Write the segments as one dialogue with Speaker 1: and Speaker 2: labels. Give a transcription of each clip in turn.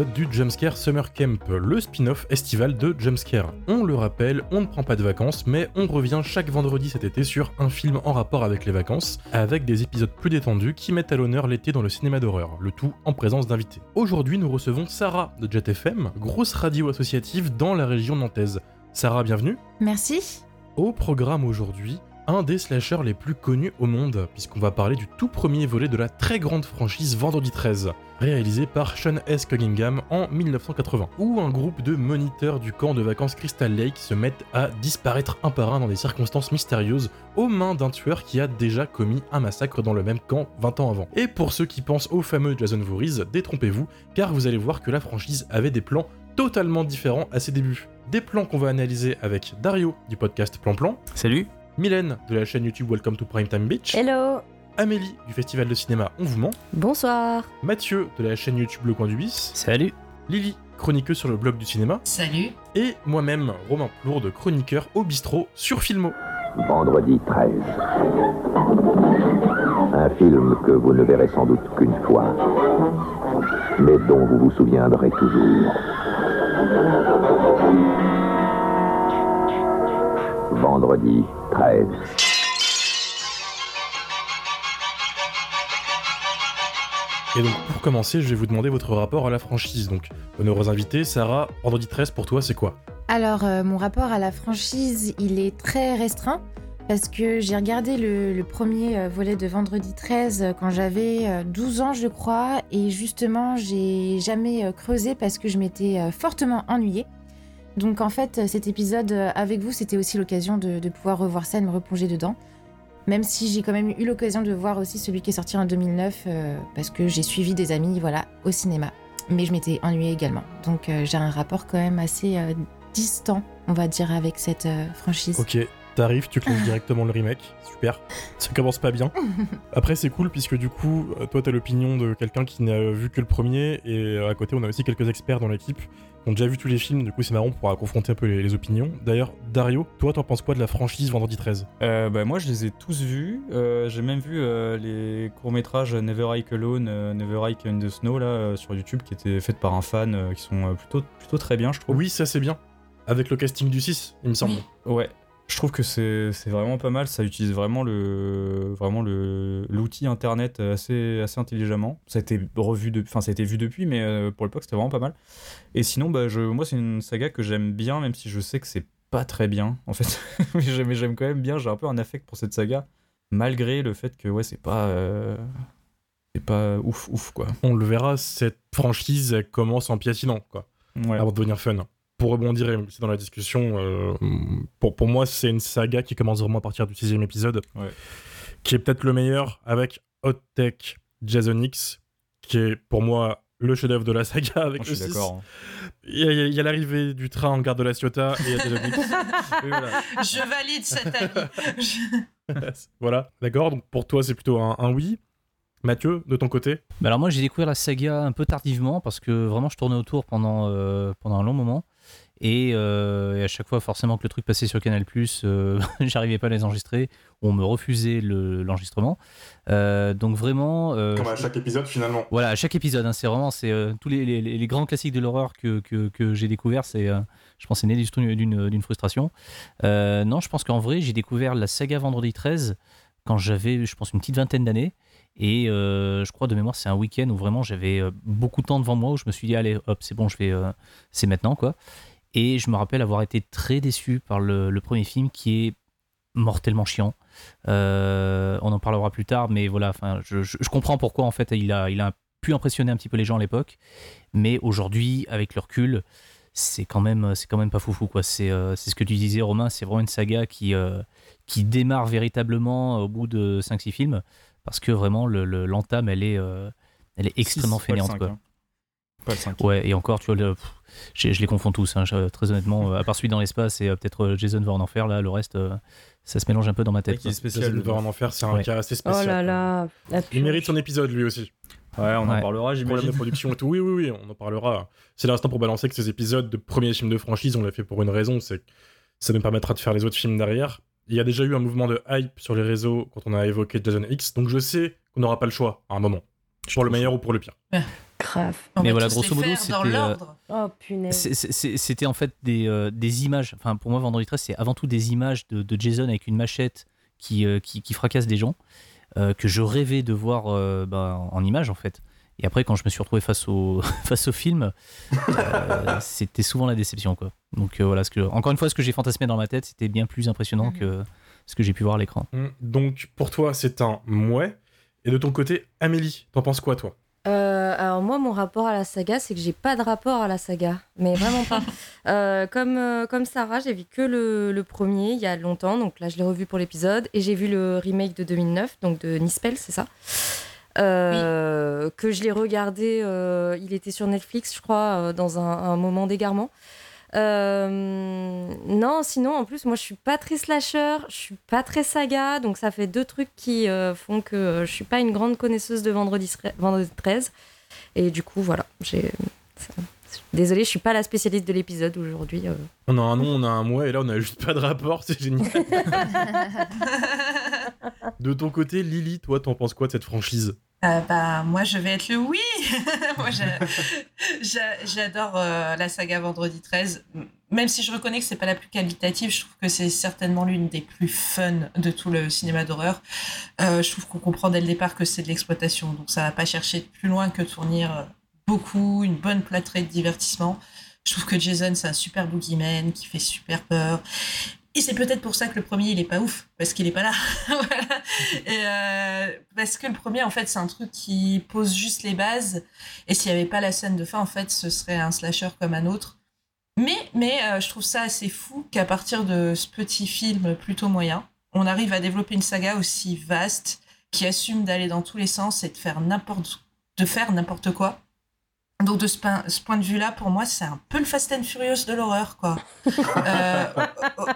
Speaker 1: épisode du Jumpscare Summer Camp, le spin-off estival de Jumpscare. On le rappelle, on ne prend pas de vacances, mais on revient chaque vendredi cet été sur un film en rapport avec les vacances, avec des épisodes plus détendus qui mettent à l'honneur l'été dans le cinéma d'horreur, le tout en présence d'invités. Aujourd'hui, nous recevons Sarah de JetFM, grosse radio associative dans la région nantaise. Sarah, bienvenue.
Speaker 2: Merci.
Speaker 1: Au programme aujourd'hui, un des slashers les plus connus au monde, puisqu'on va parler du tout premier volet de la très grande franchise Vendredi 13, réalisé par Sean S. Cunningham en 1980, où un groupe de moniteurs du camp de vacances Crystal Lake se mettent à disparaître un par un dans des circonstances mystérieuses aux mains d'un tueur qui a déjà commis un massacre dans le même camp 20 ans avant. Et pour ceux qui pensent au fameux Jason Voorhees, détrompez-vous, car vous allez voir que la franchise avait des plans totalement différents à ses débuts. Des plans qu'on va analyser avec Dario du podcast Plan Plan.
Speaker 3: Salut
Speaker 1: Mylène de la chaîne YouTube Welcome to Primetime Beach.
Speaker 2: Hello.
Speaker 1: Amélie du festival de cinéma On vous ment.
Speaker 2: Bonsoir.
Speaker 1: Mathieu de la chaîne YouTube Le Coin du Bis.
Speaker 3: Salut
Speaker 1: Lily, chroniqueuse sur le blog du cinéma.
Speaker 4: Salut.
Speaker 1: Et moi-même, Romain Plourde, chroniqueur au bistrot sur Filmo.
Speaker 5: Vendredi 13. Un film que vous ne verrez sans doute qu'une fois, mais dont vous vous souviendrez toujours. Vendredi 13.
Speaker 1: Et donc pour commencer, je vais vous demander votre rapport à la franchise. Donc, honneur aux invités, Sarah, Vendredi 13 pour toi, c'est quoi?
Speaker 2: Alors, euh, mon rapport à la franchise, il est très restreint. Parce que j'ai regardé le, premier euh, volet de Vendredi 13 euh, quand j'avais euh, 12 ans, je crois. Et justement, j'ai jamais creusé parce que je m'étais fortement ennuyée. Donc en fait, cet épisode euh, avec vous, c'était aussi l'occasion de, de pouvoir revoir ça et de me replonger dedans. Même si j'ai quand même eu l'occasion de voir aussi celui qui est sorti en 2009, euh, parce que j'ai suivi des amis voilà, au cinéma. Mais je m'étais ennuyée également. Donc euh, j'ai un rapport quand même assez euh, distant, on va dire, avec cette franchise.
Speaker 1: Ok, t'arrives, tu clenches directement le remake, super. Ça commence pas bien. Après, c'est cool puisque du coup, toi, t'as l'opinion de quelqu'un qui n'a vu que le premier, et à côté, on a aussi quelques experts dans l'équipe qui ont déjà vu tous les films, du coup, c'est marrant, on pourra confronter un peu les, les opinions. D'ailleurs, Dario, toi, t'en penses quoi de la franchise Vendredi 13
Speaker 3: euh, bah, Moi, je les ai tous vus. Euh, J'ai même vu euh, les courts-métrages Never Hike Alone, Never Hike in the Snow là, sur YouTube qui étaient faits par un fan, qui sont plutôt, plutôt très bien, je trouve.
Speaker 1: Oui, ça c'est bien. Avec le casting du 6, il me semble.
Speaker 3: Ouais. Je trouve que c'est vraiment pas mal. Ça utilise vraiment le vraiment le l'outil internet assez assez intelligemment. Ça a été revu de, enfin ça a été vu depuis, mais euh, pour l'époque c'était vraiment pas mal. Et sinon, bah je, moi c'est une saga que j'aime bien, même si je sais que c'est pas très bien en fait. mais j'aime mais j'aime quand même bien. J'ai un peu un affect pour cette saga, malgré le fait que ouais c'est pas euh, c'est pas ouf ouf quoi.
Speaker 1: On le verra, cette franchise elle commence en piétinant, quoi,
Speaker 3: Ouais.
Speaker 1: avant de devenir fun. Pour rebondir et c'est dans la discussion, euh, pour, pour moi, c'est une saga qui commence vraiment à partir du sixième épisode,
Speaker 3: Ouais.
Speaker 1: qui est peut-être le meilleur, avec Hot Tech Jason X, qui est pour moi le chef-d'œuvre de la saga avec le
Speaker 3: suis
Speaker 1: 6.
Speaker 3: d'accord. hein.
Speaker 1: Il y a, l'arrivée du train en gare de la Ciotat et il y a Jason X.
Speaker 3: Oui, voilà.
Speaker 4: Je valide cet avis.
Speaker 1: voilà, d'accord, donc pour toi, c'est plutôt un, un oui. Mathieu, de ton côté?
Speaker 6: Bah alors moi j'ai découvert la saga un peu tardivement parce que vraiment je tournais autour pendant, euh, pendant un long moment et, euh, et à chaque fois forcément que le truc passait sur Canal+, euh, j'arrivais pas à les enregistrer, on me refusait le- l'enregistrement. Euh, donc vraiment... euh,
Speaker 1: chaque épisode, finalement.
Speaker 6: voilà, à chaque épisode, hein, c'est vraiment c'est tous les, les- les grands classiques de l'horreur que, que, que j'ai découvert. C'est, je pense, c'est né d'une frustration. Non, je pense qu'en vrai, j'ai découvert la saga Vendredi 13 quand j'avais, je pense, une petite vingtaine d'années. Et euh, je crois de mémoire, c'est un week-end où vraiment j'avais beaucoup de temps devant moi où je me suis dit, allez, hop, c'est bon, je vais, euh, c'est maintenant, quoi. Et je me rappelle avoir été très déçu par le, le premier film qui est mortellement chiant. Euh, on en parlera plus tard, mais voilà, enfin, je, je- je comprends pourquoi en fait il a, il a pu impressionner un petit peu les gens à l'époque, mais aujourd'hui, avec le recul, c'est quand même, c'est quand même pas foufou quoi. C'est, euh, c'est ce que tu disais, Romain, c'est vraiment une saga qui, euh, qui démarre véritablement au bout de 5-6 films, parce que vraiment le, le- l'entame, elle est, elle est extrêmement
Speaker 3: Six,
Speaker 6: quoi.
Speaker 3: hein. Pas le 5.
Speaker 6: Ouais, et encore, tu vois, le- pff, je, je les confonds tous, hein, je- très honnêtement, euh, à part celui dans l'espace et euh, peut-être euh, Jason va en enfer, là, le reste, euh, ça se mélange un peu dans ma tête.
Speaker 3: qui est
Speaker 6: quoi.
Speaker 3: spécial. Le
Speaker 1: va en enfer, c'est un
Speaker 6: Ouais.
Speaker 1: cas assez
Speaker 7: Oh
Speaker 1: spécial.
Speaker 7: là là. la
Speaker 1: Il mérite son épisode lui aussi.
Speaker 3: Ouais, on en
Speaker 6: Ouais.
Speaker 3: parlera,
Speaker 1: Problème
Speaker 3: j'imagine.
Speaker 1: de production et tout. Oui, oui, oui, on en parlera. C'est l'instant pour balancer que ces épisodes de premier film de franchise, on l'a fait pour une raison, c'est que ça nous permettra de faire les autres films derrière. Il y a déjà eu un mouvement de hype sur les réseaux quand on a évoqué Jason X, donc je sais qu'on n'aura pas le choix à un moment. Pour le meilleur ou pour le pire.
Speaker 7: Grave.
Speaker 4: On
Speaker 6: Mais voilà, grosso modo, c'était, euh.
Speaker 7: Oh
Speaker 6: C'était en fait des, euh, des images. Enfin, pour moi, Vendredi 13, c'est avant tout des images de, de Jason avec une machette qui, euh, qui, qui fracasse des gens, euh, que je rêvais de voir euh, bah, en images, en fait. Et après, quand je me suis retrouvé face au, face au film, euh, c'était souvent la déception. Quoi. Donc euh, voilà, ce que, encore une fois, ce que j'ai fantasmé dans ma tête, c'était bien plus impressionnant
Speaker 2: Mhm.
Speaker 6: que ce que j'ai pu voir à l'écran.
Speaker 1: Hmm, Donc, pour toi, c'est un mouais. Et de ton côté, Amélie, t'en penses quoi, toi?
Speaker 7: Alors moi, mon rapport à la saga, c'est que j'ai pas de rapport à la saga, mais vraiment pas. Euh, comme, euh, comme Sarah, j'ai vu que le, le premier il y a longtemps, donc là je l'ai revu pour l'épisode, et j'ai vu le remake de 2009, donc de Nispel, c'est ça Euh, Que je l'ai regardé, euh, il était sur Netflix, je crois, dans un, un moment d'égarement. Non, sinon, en plus, moi, je suis pas très slasher, je suis pas très saga, donc ça fait deux trucs qui font que je suis pas une grande connaisseuse de Vendredi, Vendredi 13. Et du coup, voilà, j'ai. Désolée, je suis pas la spécialiste de l'épisode aujourd'hui. euh.
Speaker 1: On a un nom, on a un mouais, et là, on a juste pas de rapport, c'est génial. de ton côté, Lily, toi, t'en penses quoi de cette franchise?
Speaker 4: Euh, bah, moi, je vais être le oui. moi, j'a- j'a- j'adore euh, la saga Vendredi 13. Même si je reconnais que c'est pas la plus qualitative, je trouve que c'est certainement l'une des plus fun de tout le cinéma d'horreur. Euh, je trouve qu'on comprend dès le départ que c'est de l'exploitation, donc ça va pas chercher plus loin que de fournir euh, beaucoup, une bonne plâtrée de divertissement. Je trouve que Jason, c'est un super boogeyman qui fait super peur. Et c'est peut-être pour ça que le premier, il est pas ouf, parce qu'il est pas là. Euh, parce que le premier, en fait, c'est un truc qui pose juste les bases. Et s'il n'y avait pas la scène de fin, en fait, ce serait un slasher comme un autre. Mais, euh, je trouve ça assez fou qu'à partir de ce petit film plutôt moyen, on arrive à développer une saga aussi vaste qui assume d'aller dans tous les sens et de faire n'importe quoi. Donc de ce, point- ce point de vue-là, pour moi, c'est un peu le Fast and Furious de l'horreur, quoi. Euh,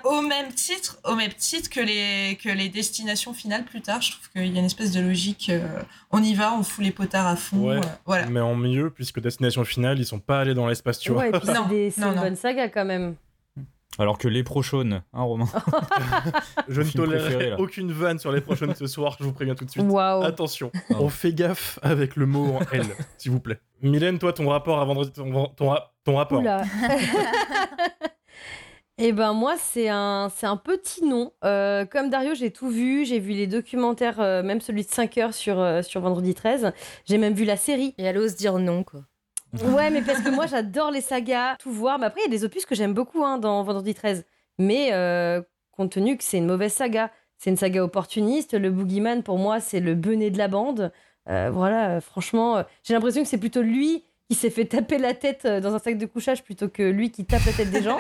Speaker 4: au, même titre, au même titre que les que les destinations finales plus tard, je trouve qu'il y a une espèce de logique. euh, on y va, on fout les potards à fond.
Speaker 1: Ouais.
Speaker 4: euh, voilà.
Speaker 1: Mais en mieux, puisque Destination Finale, ils sont pas allés dans l'espace, tu vois.
Speaker 7: Ouais, et puis
Speaker 4: Non,
Speaker 7: c'est une
Speaker 4: non.
Speaker 7: bonne saga quand même.
Speaker 3: Alors que les prochaines, hein, Romain
Speaker 1: Je ne tolérerai aucune vanne sur les prochaines ce soir, je vous préviens tout de suite. Attention, on fait gaffe avec le mot en L, s'il vous plaît. Mylène, toi, ton rapport à vendredi, ton, ton ra- ton rapport.
Speaker 7: Oula. Et ben moi c'est un c'est un petit nom. Euh, comme Dario j'ai tout vu, j'ai vu les documentaires, euh, même celui de 5 heures sur euh, sur Vendredi 13. J'ai même vu la série. Et elle ose dire non quoi. Ouais mais parce que moi j'adore les sagas, tout voir. Mais après il y a des opus que j'aime beaucoup hein, dans Vendredi 13. Mais euh, compte tenu que c'est une mauvaise saga, c'est une saga opportuniste. Le Boogeyman pour moi c'est le benet de la bande. Euh, voilà, euh, franchement, euh, j'ai l'impression que c'est plutôt lui qui s'est fait taper la tête dans un sac de couchage plutôt que lui qui tape la tête des gens.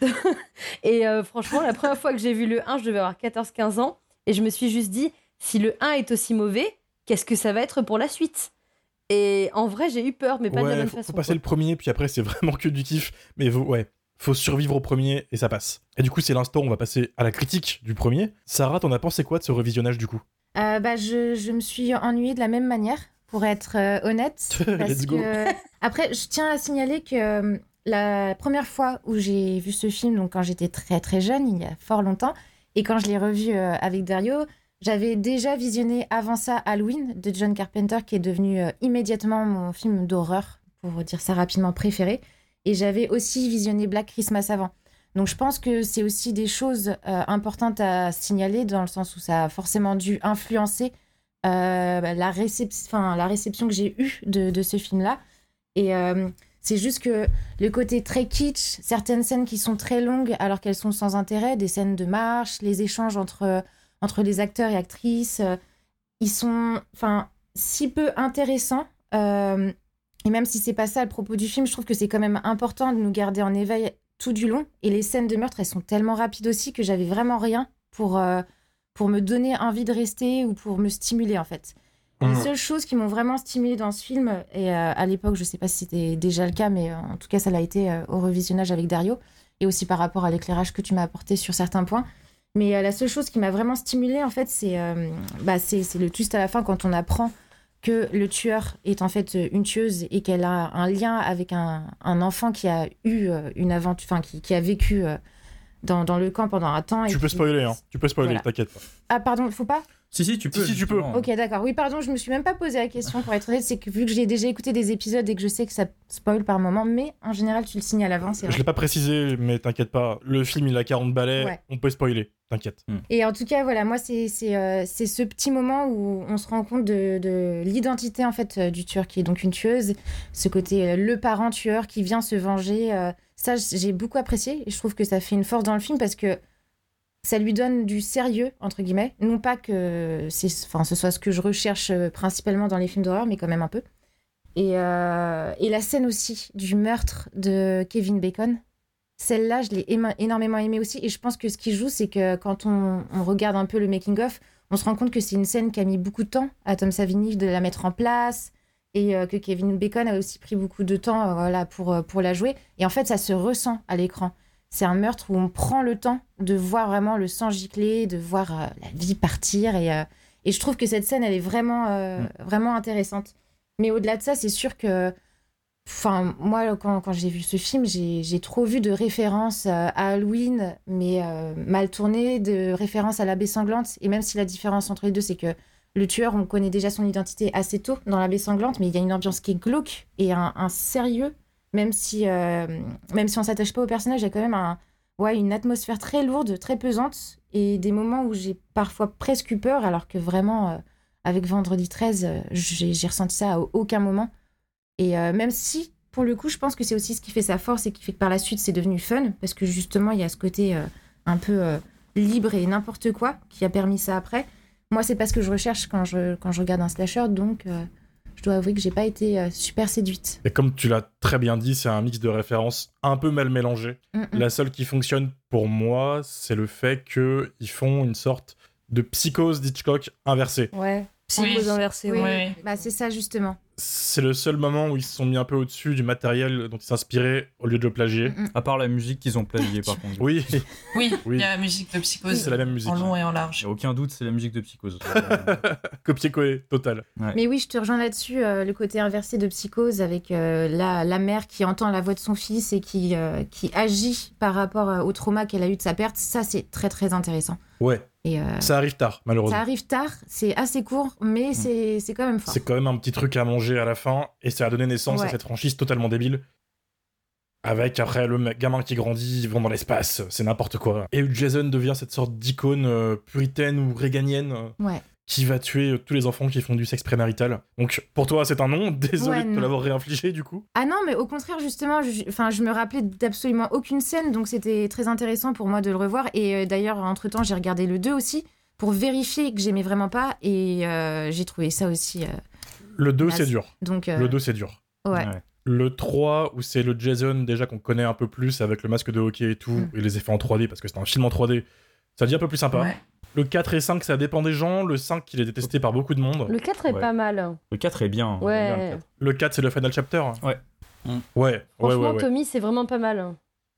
Speaker 7: et euh, franchement, la première fois que j'ai vu le 1, je devais avoir 14-15 ans. Et je me suis juste dit, si le 1 est aussi mauvais, qu'est-ce que ça va être pour la suite? Et en vrai, j'ai eu peur, mais pas de la même
Speaker 1: faut,
Speaker 7: façon.
Speaker 1: faut passer
Speaker 7: quoi.
Speaker 1: le premier, puis après, c'est vraiment que du kiff. Mais faut- ouais, faut survivre au premier et ça passe. Et du coup, c'est l'instant où on va passer à la critique du premier. Sarah, t'en as pensé quoi de ce revisionnage du coup?
Speaker 2: Euh, bah, je, je me suis ennuyée de la même manière, pour être euh, honnête. parce que... Après, je tiens à signaler que euh, la première fois où j'ai vu ce film, donc quand j'étais très très jeune, il y a fort longtemps, et quand je l'ai revu euh, avec Dario, j'avais déjà visionné avant ça Halloween de John Carpenter, qui est devenu immédiatement mon film d'horreur, pour dire ça rapidement, préféré. Et j'avais aussi visionné Black Christmas avant. Donc je pense que c'est aussi des choses euh, importantes à signaler dans le sens où ça a forcément dû influencer euh, bah, la, récep- la réception que j'ai eue de, ce film-là. Et euh, c'est juste que le côté très kitsch, certaines scènes qui sont très longues alors qu'elles sont sans intérêt, des scènes de marche, les échanges entre, entre les acteurs et actrices, ils sont si peu intéressants. et même si c'est pas ça le propos du film, je trouve que c'est quand même important de nous garder en éveil tout du long. Et les scènes de meurtre, elles sont tellement rapides aussi que j'avais vraiment rien pour, euh, pour me donner envie de rester ou pour me stimuler en fait. Les
Speaker 1: Mhm.
Speaker 2: seules choses qui m'ont vraiment stimulée dans ce film, et euh, à l'époque, je sais pas si c'était déjà le cas, mais euh, en tout cas, ça l'a été au revisionnage avec Dario, et aussi par rapport à l'éclairage que tu m'as apporté sur certains points. Mais la seule chose qui m'a vraiment stimulée, en fait, c'est bah, c'est c'est le twist à la fin quand on apprend que le tueur est en fait euh, une tueuse et qu'elle a un lien avec un, un enfant qui a eu euh, une aventure, enfin, qui, qui a vécu euh, dans, dans le camp pendant un temps. et
Speaker 1: Tu peux
Speaker 2: qui-
Speaker 1: spoiler, hein. Tu peux spoiler,
Speaker 2: Voilà.
Speaker 1: t'inquiète pas.
Speaker 2: Ah, pardon, faut pas?
Speaker 3: Si, si, tu peux.
Speaker 1: si, tu peux.
Speaker 3: justement.
Speaker 2: Ok, d'accord. Oui, pardon, je me suis même pas posé la question pour être honnête. C'est que vu que j'ai déjà écouté des épisodes et que je sais que ça spoil par moment, mais en général, tu le signes à l'avance. c'est
Speaker 1: Je l'ai pas précisé, mais t'inquiète pas. Le film, il a 40 balais.
Speaker 2: Ouais.
Speaker 1: On peut spoiler. T'inquiète.
Speaker 2: Et en tout cas, voilà, moi, c'est c'est euh, c'est ce petit moment où on se rend compte de, de l'identité en fait euh, du tueur, qui est donc une tueuse. Ce côté euh, le parent tueur qui vient se venger. euh, ça, j'ai beaucoup apprécié et je trouve que ça fait une force dans le film parce que ça lui donne du sérieux entre guillemets. Non pas que ce soit ce que je recherche euh, principalement dans les films d'horreur, mais quand même un peu. Et, euh, et la scène aussi du meurtre de Kevin Bacon. Celle-là, je l'ai énormément aimée aussi. Et je pense que ce qui joue, c'est que quand on, regarde un peu le making-of, on se rend compte que c'est une scène qui a mis beaucoup de temps à Tom Savini de la mettre en place. Et euh, que Kevin Bacon a aussi pris beaucoup de temps voilà, pour la jouer. Et en fait, ça se ressent à l'écran. C'est un meurtre où on prend le temps de voir vraiment le sang gicler, de voir euh, la vie partir. Et, euh, et je trouve que cette scène, elle est vraiment, euh, vraiment intéressante. Mais au-delà de ça, c'est sûr que Enfin, moi, quand, quand j'ai vu ce film, j'ai trop vu de références à Halloween, mais mal tournées, de références à l'abbé sanglante. Et même si la différence entre les deux, c'est que le tueur, on connaît déjà son identité assez tôt dans l'abbé sanglante, mais il y a une ambiance qui est glauque et un, un sérieux, même si, euh, même si on s'attache pas au personnage, il y a quand même un, ouais, une atmosphère très lourde, très pesante, et des moments où j'ai parfois presque eu peur, alors que vraiment, euh, avec Vendredi 13, euh, j'ai ressenti ça à aucun moment. Et euh, même si, pour le coup, je pense que c'est aussi ce qui fait sa force et qui fait que par la suite, c'est devenu fun, parce que justement, il y a ce côté un peu libre et n'importe quoi qui a permis ça après. Moi, c'est pas ce que je recherche quand je, quand je regarde un slasher, donc je dois avouer que j'ai pas été euh, super séduite.
Speaker 1: Et comme tu l'as très bien dit, c'est un mix de références un peu mal mélangé.
Speaker 2: Mm, mm.
Speaker 1: La seule qui fonctionne pour moi, c'est le fait qu'ils font une sorte de psychose d'Hitchcock inversée.
Speaker 2: Ouais.
Speaker 7: Psychose
Speaker 4: Oui.
Speaker 7: inversée,
Speaker 2: Oui,
Speaker 7: ouais.
Speaker 4: Oui.
Speaker 2: bah c'est ça justement.
Speaker 1: C'est le seul moment où ils se sont mis un peu au-dessus du matériel dont ils s'inspiraient au lieu de le plagier.
Speaker 2: Mm, mm.
Speaker 3: À part la musique qu'ils ont plagiée, par contre.
Speaker 1: Oui,
Speaker 4: Oui,
Speaker 1: Oui.
Speaker 4: il y a la musique de Psychose.
Speaker 1: c'est la même musique.
Speaker 4: En long et en large.
Speaker 3: Il n'y a aucun doute, c'est la musique de Psychose.
Speaker 1: Copier-coller, total.
Speaker 2: Mais oui, je te rejoins là-dessus, euh, le côté inversé de psychose avec euh, la, la mère qui entend la voix de son fils et qui, euh, qui agit par rapport au trauma qu'elle a eu de sa perte. Ça, c'est très très intéressant.
Speaker 1: Ouais,
Speaker 2: Et euh,
Speaker 1: ça arrive tard, malheureusement.
Speaker 2: ça arrive tard, c'est assez court, mais c'est c'est quand même fort.
Speaker 1: C'est quand même un petit truc à manger à la fin, et ça a donné naissance à cette franchise totalement débile. Avec après le gamin qui grandit, ils vont dans l'espace, c'est n'importe quoi. Et Jason devient cette sorte d'icône euh, puritaine ou réganienne
Speaker 2: Ouais.
Speaker 1: Qui va tuer euh, tous les enfants qui font du sexe prémarital. Donc pour toi c'est un nom, désolé
Speaker 2: Ouais,
Speaker 1: de te l'avoir réinfligé du coup.
Speaker 2: Ah non, mais au contraire, justement, je, enfin, je me rappelais d'absolument aucune scène, donc c'était très intéressant pour moi de le revoir. Et euh, d'ailleurs, entre-temps, j'ai regardé le 2 aussi pour vérifier que j'aimais vraiment pas, et euh, j'ai trouvé ça aussi. euh,
Speaker 1: Le 2
Speaker 2: Naze.
Speaker 1: c'est dur,
Speaker 2: donc, euh,
Speaker 1: le 2 c'est dur.
Speaker 2: ouais.
Speaker 1: Le 3 où c'est le Jason déjà qu'on connaît un peu plus avec le masque de hockey et tout,
Speaker 2: Mm.
Speaker 1: et les effets en 3D parce que c'est un film en 3D, ça devient un peu plus sympa.
Speaker 4: Ouais.
Speaker 1: Le 4 et 5 ça dépend des gens, le 5 il est détesté par beaucoup de monde.
Speaker 7: Le 4 est
Speaker 3: Ouais.
Speaker 7: pas mal.
Speaker 3: Le 4 est bien. j'aime bien le
Speaker 7: Ouais.
Speaker 3: 4.
Speaker 1: Le 4, c'est le final chapter
Speaker 3: Ouais.
Speaker 6: Mm.
Speaker 1: Ouais, ouais,
Speaker 7: Franchement,
Speaker 1: ouais, ouais.
Speaker 7: Tommy, c'est vraiment pas mal.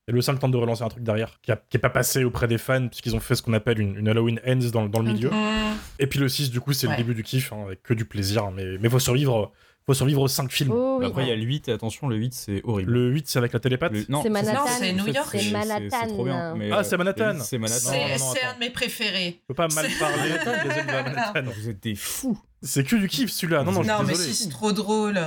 Speaker 1: Et le 5 tente de relancer un truc derrière, qui, a- qui est pas passé auprès des fans, puisqu'ils ont fait ce qu'on appelle une, une Halloween Ends dans, dans le milieu.
Speaker 4: Mmh.
Speaker 1: Et puis le 6, du coup, c'est
Speaker 4: Ouais.
Speaker 1: le début du kiff, hein, avec que du plaisir, mais, mais faut survivre, faut survivre aux 5 films.
Speaker 7: Oh oui.
Speaker 3: Après, il y a le 8, et attention, le 8, c'est horrible.
Speaker 1: Le 8, c'est avec la télépathe
Speaker 3: Le- non,
Speaker 7: C'est Manhattan.
Speaker 4: Non, c'est New York.
Speaker 7: C'est
Speaker 3: C'est
Speaker 7: Manhattan.
Speaker 3: trop bien. mais,
Speaker 1: Ah,
Speaker 3: euh,
Speaker 1: c'est Manhattan.
Speaker 3: le 8, C'est Manhattan.
Speaker 4: C'est un de mes préférés.
Speaker 1: Faut pas mal parler Manhattan.
Speaker 3: Vous êtes des fous.
Speaker 1: C'est que du kiff celui-là. Non, non, je
Speaker 4: Non,
Speaker 1: suis
Speaker 4: mais
Speaker 1: désolé.
Speaker 4: si, c'est trop drôle.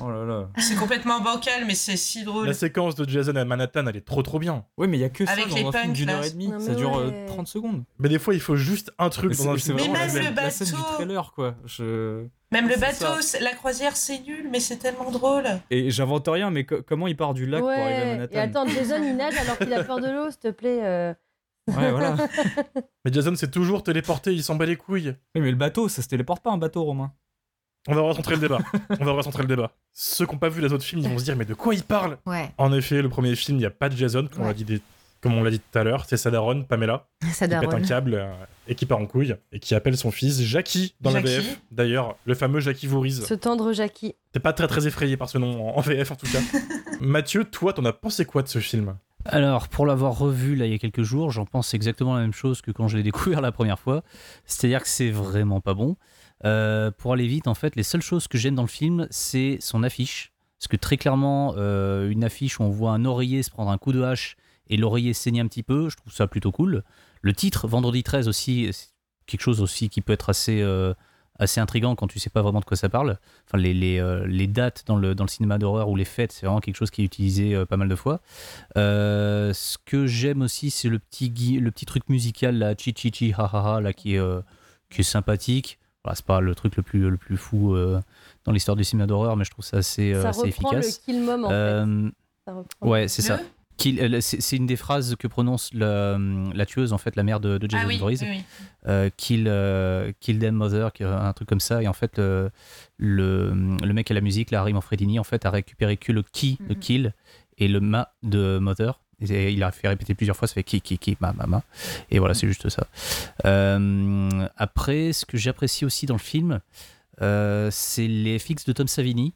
Speaker 3: Oh là là.
Speaker 4: C'est complètement bancal, mais c'est si drôle.
Speaker 1: La séquence de Jason à Manhattan, elle est trop trop bien.
Speaker 3: Ouais, mais il y a que ça
Speaker 4: Avec
Speaker 3: dans
Speaker 4: les
Speaker 3: un film d'une heure et demie.
Speaker 7: Non,
Speaker 3: Ça dure euh,
Speaker 7: ouais.
Speaker 3: 30 secondes.
Speaker 1: Mais des fois, il faut juste un truc
Speaker 3: Mais
Speaker 1: dans un film.
Speaker 4: Mais
Speaker 3: la,
Speaker 4: même le
Speaker 3: la scène du
Speaker 4: bateau.
Speaker 3: trailer, quoi. Je...
Speaker 4: Même le bateau,
Speaker 3: ça.
Speaker 4: la croisière, c'est nul, mais c'est tellement drôle.
Speaker 3: Et j'invente rien, mais co- comment il part du lac pour arriver à
Speaker 7: Ouais.
Speaker 3: Manhattan
Speaker 7: Et attends, Jason, il nage alors qu'il a peur de l'eau, s'il te plaît. euh.
Speaker 3: Ouais, voilà.
Speaker 1: Mais Jason, c'est toujours téléporté, il s'en bat les couilles.
Speaker 3: Oui, mais le bateau, ça se téléporte pas un bateau, Romain.
Speaker 1: On va recentrer le débat. On va recentrer le débat. Ceux qui n'ont pas vu les autres films, ils vont se dire mais de quoi il parle
Speaker 2: Ouais,
Speaker 1: En effet, le premier film, il n'y a pas de Jason, comme on l'a dit, des- comme on l'a dit tout à l'heure. C'est sa daronne, Pamela,
Speaker 2: ça
Speaker 1: qui pète un câble euh, et qui part en couille et qui appelle son fils Jackie dans
Speaker 4: Jackie.
Speaker 1: la VF. D'ailleurs, le fameux Jackie Voorhees.
Speaker 7: Ce tendre Jackie.
Speaker 1: T'es pas très très effrayé par ce nom en, en VF en tout cas. Mathieu, toi, t'en as pensé quoi de ce film?
Speaker 6: Alors, pour l'avoir revu là il y a quelques jours, j'en pense exactement la même chose que quand je l'ai découvert la première fois. C'est-à-dire que c'est vraiment pas bon. Euh, pour aller vite, en fait, les seules choses que j'aime dans le film, c'est son affiche. Parce que très clairement, euh, une affiche où on voit un oreiller se prendre un coup de hache et l'oreiller saigner un petit peu, je trouve ça plutôt cool. Le titre, Vendredi 13 aussi, c'est quelque chose aussi qui peut être assez, euh, assez intriguant quand tu sais pas vraiment de quoi ça parle. Enfin, les, les, euh, les dates dans le, dans le cinéma d'horreur ou les fêtes, c'est vraiment quelque chose qui est utilisé euh, pas mal de fois. Euh, ce que j'aime aussi, c'est le petit, le petit truc musical, là, chi chi chi ha ha ha, là, qui est, euh, qui est sympathique. Voilà, c'est pas le truc le plus, le plus fou euh, dans l'histoire du cinéma d'horreur, mais je trouve ça assez, euh,
Speaker 7: Ça
Speaker 6: assez
Speaker 7: reprend
Speaker 6: efficace.
Speaker 7: le kill mom en fait.
Speaker 6: Euh,
Speaker 7: Ça
Speaker 6: ouais, c'est ça.
Speaker 4: Le
Speaker 6: Kill- c'est une des phrases que prononce la, la tueuse, en fait, la mère de, de Jason
Speaker 4: Ah oui,
Speaker 6: Voorhees.
Speaker 4: oui, oui.
Speaker 6: Euh, kill, euh, kill them mother, un truc comme ça. Et en fait, le, le mec à la musique, la Raymond Fredini, en fait, a récupéré que le qui de
Speaker 2: Mhm.
Speaker 6: kill et le ma de mother. Il a fait répéter plusieurs fois, ça fait qui, qui, qui, ma, ma, ma. Et voilà, c'est juste ça. Euh, après, ce que j'apprécie aussi dans le film, euh, c'est les FX de Tom Savini.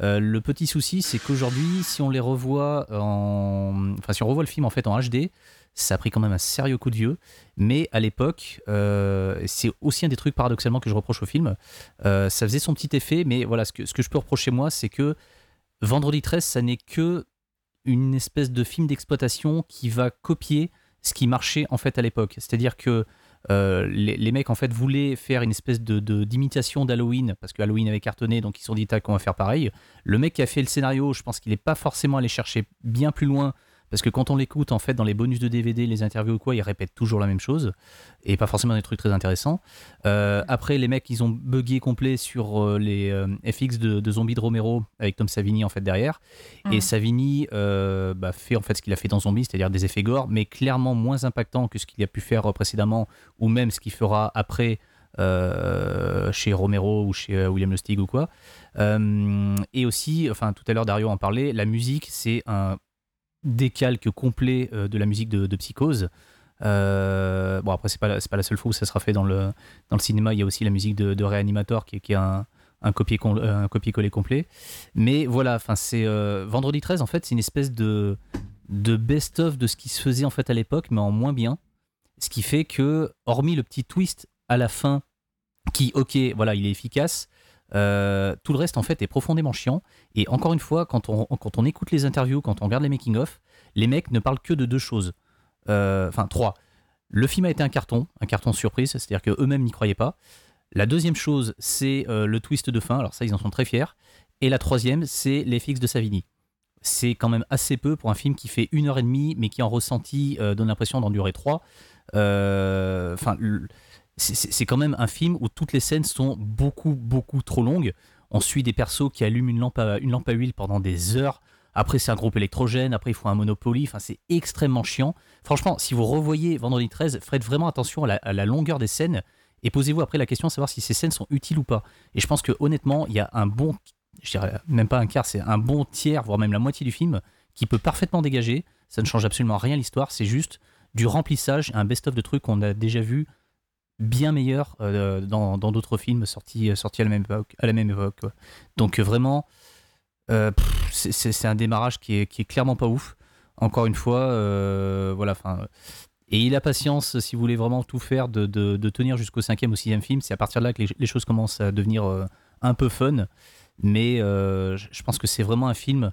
Speaker 6: Euh, le petit souci, c'est qu'aujourd'hui, si on les revoit en. Enfin, si on revoit le film en fait en HD, ça a pris quand même un sérieux coup de vieux. Mais à l'époque, c'est aussi un des trucs paradoxalement que je reproche au film. Ça faisait son petit effet, mais voilà, ce que, ce que je peux reprocher moi, c'est que Vendredi 13, ça n'est que une espèce de film d'exploitation qui va copier ce qui marchait en fait à l'époque. C'est-à-dire que euh, les, mecs en fait voulaient faire une espèce de de- d'imitation d'Halloween parce que Halloween avait cartonné, donc ils se sont dit tac, on va faire pareil. Le mec qui a fait le scénario, je pense qu'il n'est pas forcément allé chercher bien plus loin parce que quand on l'écoute en fait dans les bonus de DVD, les interviews ou quoi, il répète toujours la même chose et pas forcément des trucs très intéressants. Euh, après, les mecs, ils ont bugué complet sur euh, les euh, FX de, de Zombie de Romero avec Tom Savini en fait derrière. Et
Speaker 4: Mhm.
Speaker 6: Savini bah, fait en fait ce qu'il a fait dans Zombie, c'est-à-dire des effets gore, mais clairement moins impactants que ce qu'il a pu faire précédemment ou même ce qu'il fera après euh, chez Romero ou chez euh, William Lustig ou quoi. Euh, et aussi, enfin tout à l'heure Dario en parlait, la musique c'est un décalque complet euh, de la musique de, Psychose. Euh, bon après c'est pas pas la seule fois où ça sera fait dans le dans le cinéma. Il y a aussi la musique de, de Reanimator qui, est- un un copier copier-coller complet. Mais voilà, c'est euh, Vendredi 13 en fait c'est une espèce de de best-of de ce qui se faisait en fait à l'époque, mais en moins bien. Ce qui fait que, hormis le petit twist à la fin, qui, ok, voilà, il est efficace, euh, tout le reste en fait est profondément chiant. Et encore une fois, quand on, quand on écoute les interviews, quand on regarde les making-of, les mecs ne parlent que de deux choses. Euh, Enfin, trois. Le film a été un carton, un carton surprise, c'est-à-dire qu'eux-mêmes n'y croyaient pas. La deuxième chose, c'est euh, le twist de fin, alors ça, ils en sont très fiers. Et la troisième, c'est les fixes de Savini. C'est quand même assez peu pour un film qui fait une heure et demie, mais qui en ressenti donne l'impression d'en durer trois. Enfin, c'est- quand même un film où toutes les scènes sont beaucoup, beaucoup trop longues. On suit des persos qui allument une lampe à, huile pendant des heures. Après, c'est un groupe électrogène. Après, il faut un Monopoly. Enfin, c'est extrêmement chiant. Franchement, si vous revoyez Vendredi 13, faites vraiment attention à la, à la longueur des scènes et posez-vous après la question de savoir si ces scènes sont utiles ou pas. Et je pense que honnêtement, il y a un bon, je dirais même pas un quart, c'est un bon tiers, voire même la moitié du film qui peut parfaitement dégager. Ça ne change absolument rien à l'histoire. C'est juste du remplissage, un best-of de trucs qu'on a déjà vu bien meilleur euh, dans d'autres films sortis, sortis à la même époque. Donc euh, vraiment, euh, c'est- un démarrage qui est, clairement pas ouf. Encore une fois, euh, voilà. Et il a patience, si vous voulez vraiment tout faire, de, tenir jusqu'au cinquième ou sixième film. C'est à partir de là que les, les choses commencent à devenir euh, un peu fun. Mais euh, je pense que c'est vraiment un film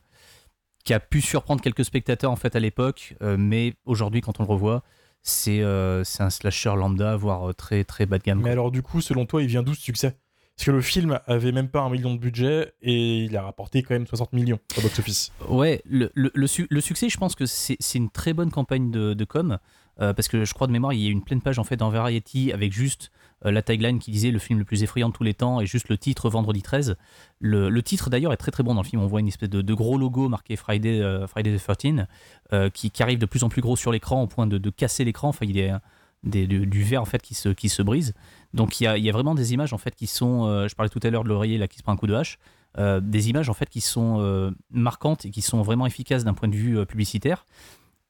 Speaker 6: qui a pu surprendre quelques spectateurs en fait à l'époque, euh, mais aujourd'hui quand on le revoit, c'est euh, c'est un slasher lambda, voire euh, très très bas de gamme.
Speaker 1: Mais
Speaker 6: quoi.
Speaker 1: alors, du coup, selon toi, il vient d'où ce succès? Parce que le film avait même pas un million de budget et il a rapporté quand même 60 millions au box-office.
Speaker 6: Ouais, le, le- le su- le succès, je pense que c'est c'est une très bonne campagne de, de com. euh, parce que je crois de mémoire, il y a une pleine page en fait dans Variety avec juste la tagline qui disait le film le plus effrayant de tous les temps et juste le titre Vendredi 13. Le, titre d'ailleurs est très très bon dans le film. On voit une espèce de, gros logo marqué Friday, euh, Friday the 13 euh, qui, arrive de plus en plus gros sur l'écran au point de, casser l'écran. Enfin, il y a des, du, verre en fait qui se, qui se brise. Donc il y a, il y a vraiment des images en fait qui sont. euh, je parlais tout à l'heure de l'oreiller là qui se prend un coup de hache. Euh, des images en fait qui sont euh, marquantes et qui sont vraiment efficaces d'un point de vue euh, publicitaire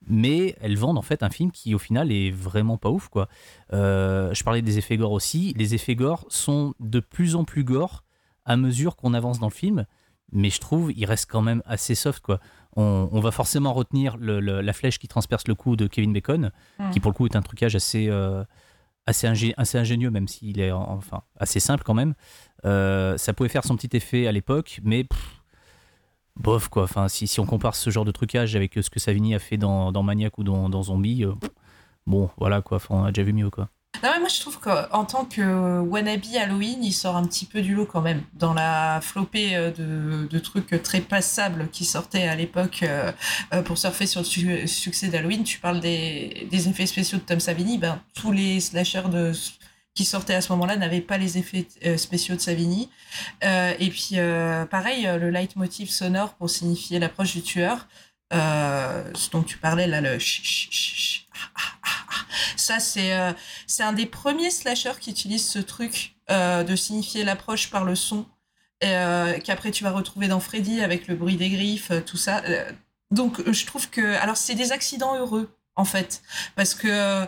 Speaker 6: mais elles vendent en fait un film qui au final est vraiment pas ouf quoi. Euh, je parlais des effets gore aussi, les effets gore sont de plus en plus gore à mesure qu'on avance dans le film, mais je trouve il reste quand même assez soft quoi. On, on va forcément retenir le- le- la flèche qui transperce le cou de Kevin Bacon,
Speaker 4: Mm.
Speaker 6: qui pour le coup est un trucage assez euh, assez, ingé- assez ingénieux même s'il est en- enfin assez simple quand même. Euh, ça pouvait faire son petit effet à l'époque, mais pff, bof quoi. Enfin, si, si on compare ce genre de trucage avec euh, ce que Savini a fait dans, dans Maniac ou dans, dans Zombie, euh, bon, voilà quoi. On a déjà vu mieux quoi.
Speaker 4: Non, mais moi je trouve qu'en tant que wannabe Halloween, il sort un petit peu du lot quand même. Dans la flopée euh, de, de trucs très passables qui sortaient à l'époque euh, euh, pour surfer sur le su- succès d'Halloween, tu parles des, des effets spéciaux de Tom Savini, ben, tous les slashers de, qui sortaient à ce moment-là n'avaient pas les effets euh, spéciaux de Savini. Euh, et puis euh, pareil, le leitmotiv sonore pour signifier l'approche du tueur, ce dont tu parlais là, le ch- ch- ch- ah, ah, ah, ah. ça c'est c'est un des premiers slashers qui utilise ce truc de signifier l'approche par le son, qu'après tu vas retrouver dans Freddy avec le bruit des griffes, tout ça. Donc je trouve que... Alors c'est des accidents heureux, en fait, parce que euh,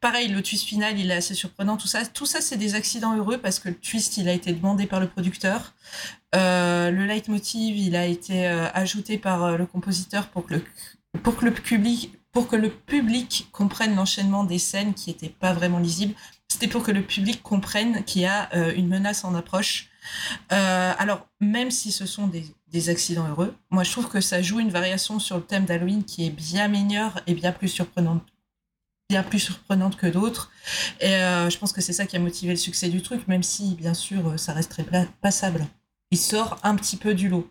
Speaker 4: pareil, le twist final, il est assez surprenant, tout ça. Tout ça, c'est des accidents heureux parce que le twist, il a été demandé par le producteur. Euh, le leitmotiv, il a été euh, ajouté par le compositeur pour que le, pour que le public pour que le public comprenne l'enchaînement des scènes qui n'étaient pas vraiment lisibles. C'était pour que le public comprenne qu'il y a une menace en approche. Alors, même si ce sont des, des accidents heureux, moi je trouve que ça joue une variation sur le thème d'Halloween qui est bien meilleure et bien plus surprenante bien plus surprenante que d'autres. Et euh, je pense que c'est ça qui a motivé le succès du truc, même si, bien sûr, euh, ça reste très passable. Il sort un petit peu du lot.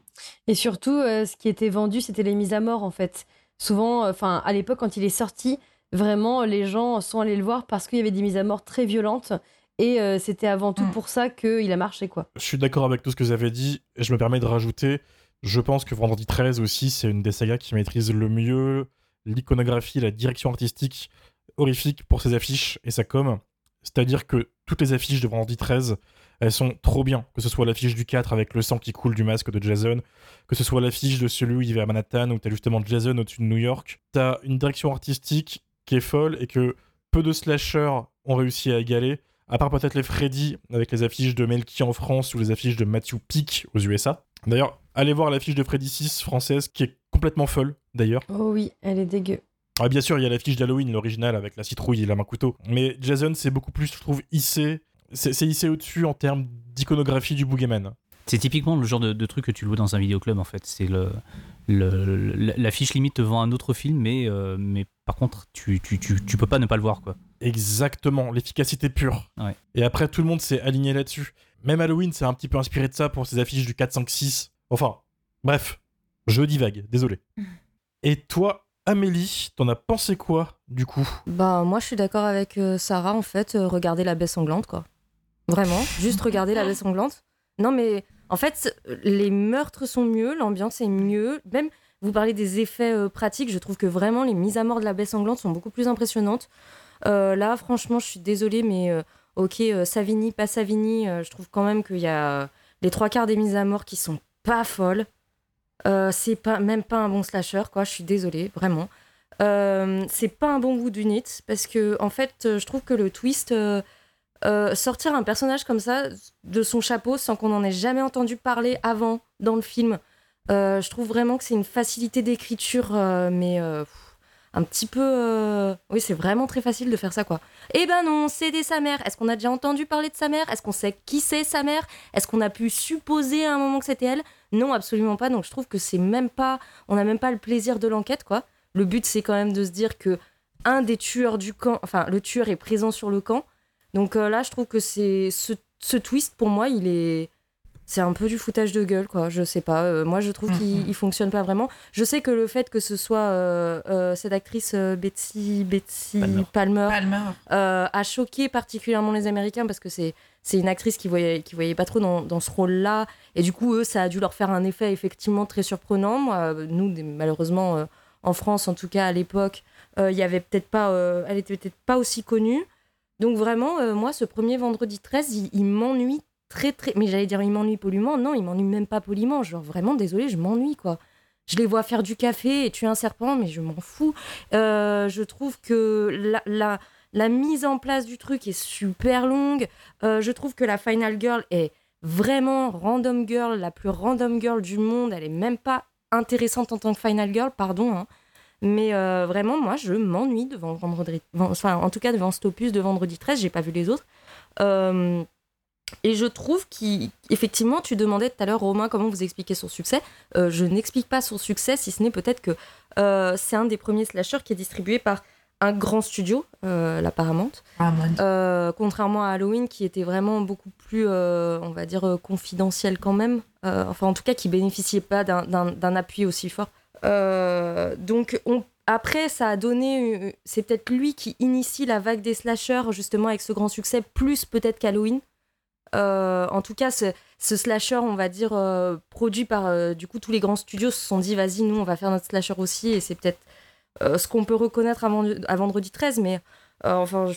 Speaker 7: Et surtout, euh, ce qui était vendu, c'était les mises à mort, en fait. Souvent, enfin, à l'époque, quand il est sorti, vraiment, les gens sont allés le voir parce qu'il y avait des mises à mort très violentes. Et euh, c'était avant tout
Speaker 4: Mm.
Speaker 7: pour ça qu'il a marché, quoi.
Speaker 1: Je suis d'accord avec tout ce que vous avez dit, et je me permets de rajouter, je pense que Vendredi 13 aussi, c'est une des sagas qui maîtrise le mieux l'iconographie, la direction artistique horrifique pour ses affiches et sa com. C'est-à-dire que toutes les affiches de Vendredi 13, elles sont trop bien. Que ce soit l'affiche du 4 avec le sang qui coule du masque de Jason, que ce soit l'affiche de celui où il va à Manhattan, où t'as justement Jason au-dessus de New York. T'as une direction artistique qui est folle et que peu de slashers ont réussi à égaler, à part peut-être les Freddy avec les affiches de Melky en France ou les affiches de Matthew Peak aux USA. D'ailleurs, allez voir l'affiche de Freddy 6 française qui est complètement folle d'ailleurs.
Speaker 7: Oh oui, elle est dégueu.
Speaker 1: Ah, bien sûr, il y a l'affiche d'Halloween, l'original, avec la citrouille et la main couteau. Mais Jason, c'est beaucoup plus, je trouve, hissé. C'est c'est hissé au-dessus en termes d'iconographie du Boogeyman.
Speaker 6: C'est typiquement le genre de, de truc que tu loues dans un vidéoclub en fait. C'est le, le- limite te vend un autre film, mais, euh, mais par contre tu, tu, tu, tu peux pas ne pas le voir quoi.
Speaker 1: Exactement, l'efficacité pure.
Speaker 6: Ouais.
Speaker 1: Et après, tout le monde s'est aligné là-dessus. Même Halloween s'est un petit peu inspiré de ça pour ses affiches du 4, 5, 6. Enfin, bref, je divague, désolé. Et toi, Amélie, t'en as pensé quoi, du coup?
Speaker 7: Bah, moi, je suis d'accord avec euh, Sarah, en fait. euh, regardez la baie sanglante, quoi. Vraiment, juste regardez la baie sanglante. Non, mais en fait, les meurtres sont mieux, l'ambiance est mieux. Même, vous parlez des effets euh, pratiques, je trouve que vraiment, les mises à mort de la baie sanglante sont beaucoup plus impressionnantes. Euh, là, franchement, je suis désolée, mais euh, ok, Savini, pas Savini, je trouve quand même qu'il y a les trois quarts des mises à mort qui sont pas folles. C'est pas, même pas un bon slasher, quoi. Je suis désolée, vraiment. C'est pas un bon bout unit parce que en fait je trouve que le twist euh, sortir un personnage comme ça de son chapeau sans qu'on en ait jamais entendu parler avant dans le film. Euh, je trouve vraiment que c'est une facilité d'écriture euh, mais un petit peu oui c'est vraiment très facile de faire ça quoi. Eh ben non c'était sa mère est-ce qu'on a déjà entendu parler de sa mère est-ce qu'on sait qui c'est sa mère est-ce qu'on a pu supposer à un moment que c'était elle? Non absolument pas. Donc je trouve que c'est même pas on n'a même pas le plaisir de l'enquête quoi. Le but, c'est quand même de se dire que un des tueurs du camp, enfin, le tueur est présent sur le camp. Donc euh, là, je trouve que c'est ce, ce twist, pour moi, il est. C'est un peu du foutage de gueule, quoi. Je sais pas. euh, moi, je trouve qu'il il fonctionne pas vraiment. Je sais que le fait que ce soit euh, euh, cette actrice euh, Betsy, Betsy
Speaker 6: Palmer.
Speaker 7: Palmer,
Speaker 4: Palmer.
Speaker 7: euh, a choqué particulièrement les Américains parce que c'est c'est une actrice qui voyait qui voyait pas trop dans, dans ce rôle-là et du coup eux ça a dû leur faire un effet effectivement très surprenant. Moi, nous malheureusement euh, en France en tout cas à l'époque euh, il y avait peut-être pas euh, elle était peut-être pas aussi connue. Donc vraiment euh, moi ce premier vendredi 13 il, m'ennuie très très mais j'allais dire il m'ennuie poliment non il m'ennuie même pas poliment genre vraiment désolé je m'ennuie quoi. Je les vois faire du café et tuer un serpent, mais je m'en fous. Euh, je trouve que la, la, la mise en place du truc est super longue. Euh, je trouve que la Final Girl est vraiment random girl, la plus random girl du monde. Elle est même pas intéressante en tant que Final Girl, pardon. hein. Mais euh, vraiment, moi, je m'ennuie devant vendredi. Enfin, en tout cas, devant cet opus de vendredi 13, j'ai pas vu les autres. Euh, et je trouve qu'effectivement, tu demandais tout à l'heure, Romain, comment vous expliquez son succès. Euh, je n'explique pas son succès, si ce n'est peut-être que c'est un des premiers slashers qui est distribué par un grand studio, la Paramount. Euh, contrairement à Halloween, qui était vraiment beaucoup plus, on va dire, confidentiel quand même. enfin, en tout cas, qui bénéficiait pas d'un appui aussi fort. Donc, on, après, ça a donné. C'est peut-être lui qui initie la vague des slashers, justement, avec ce grand succès, plus peut-être qu'Halloween. en tout cas, ce, ce, slasher, on va dire, produit par du coup tous les grands studios, se sont dit, vas-y, nous, on va faire notre slasher aussi, et c'est peut-être euh, ce qu'on peut reconnaître à, vendredi 13, mais euh, enfin,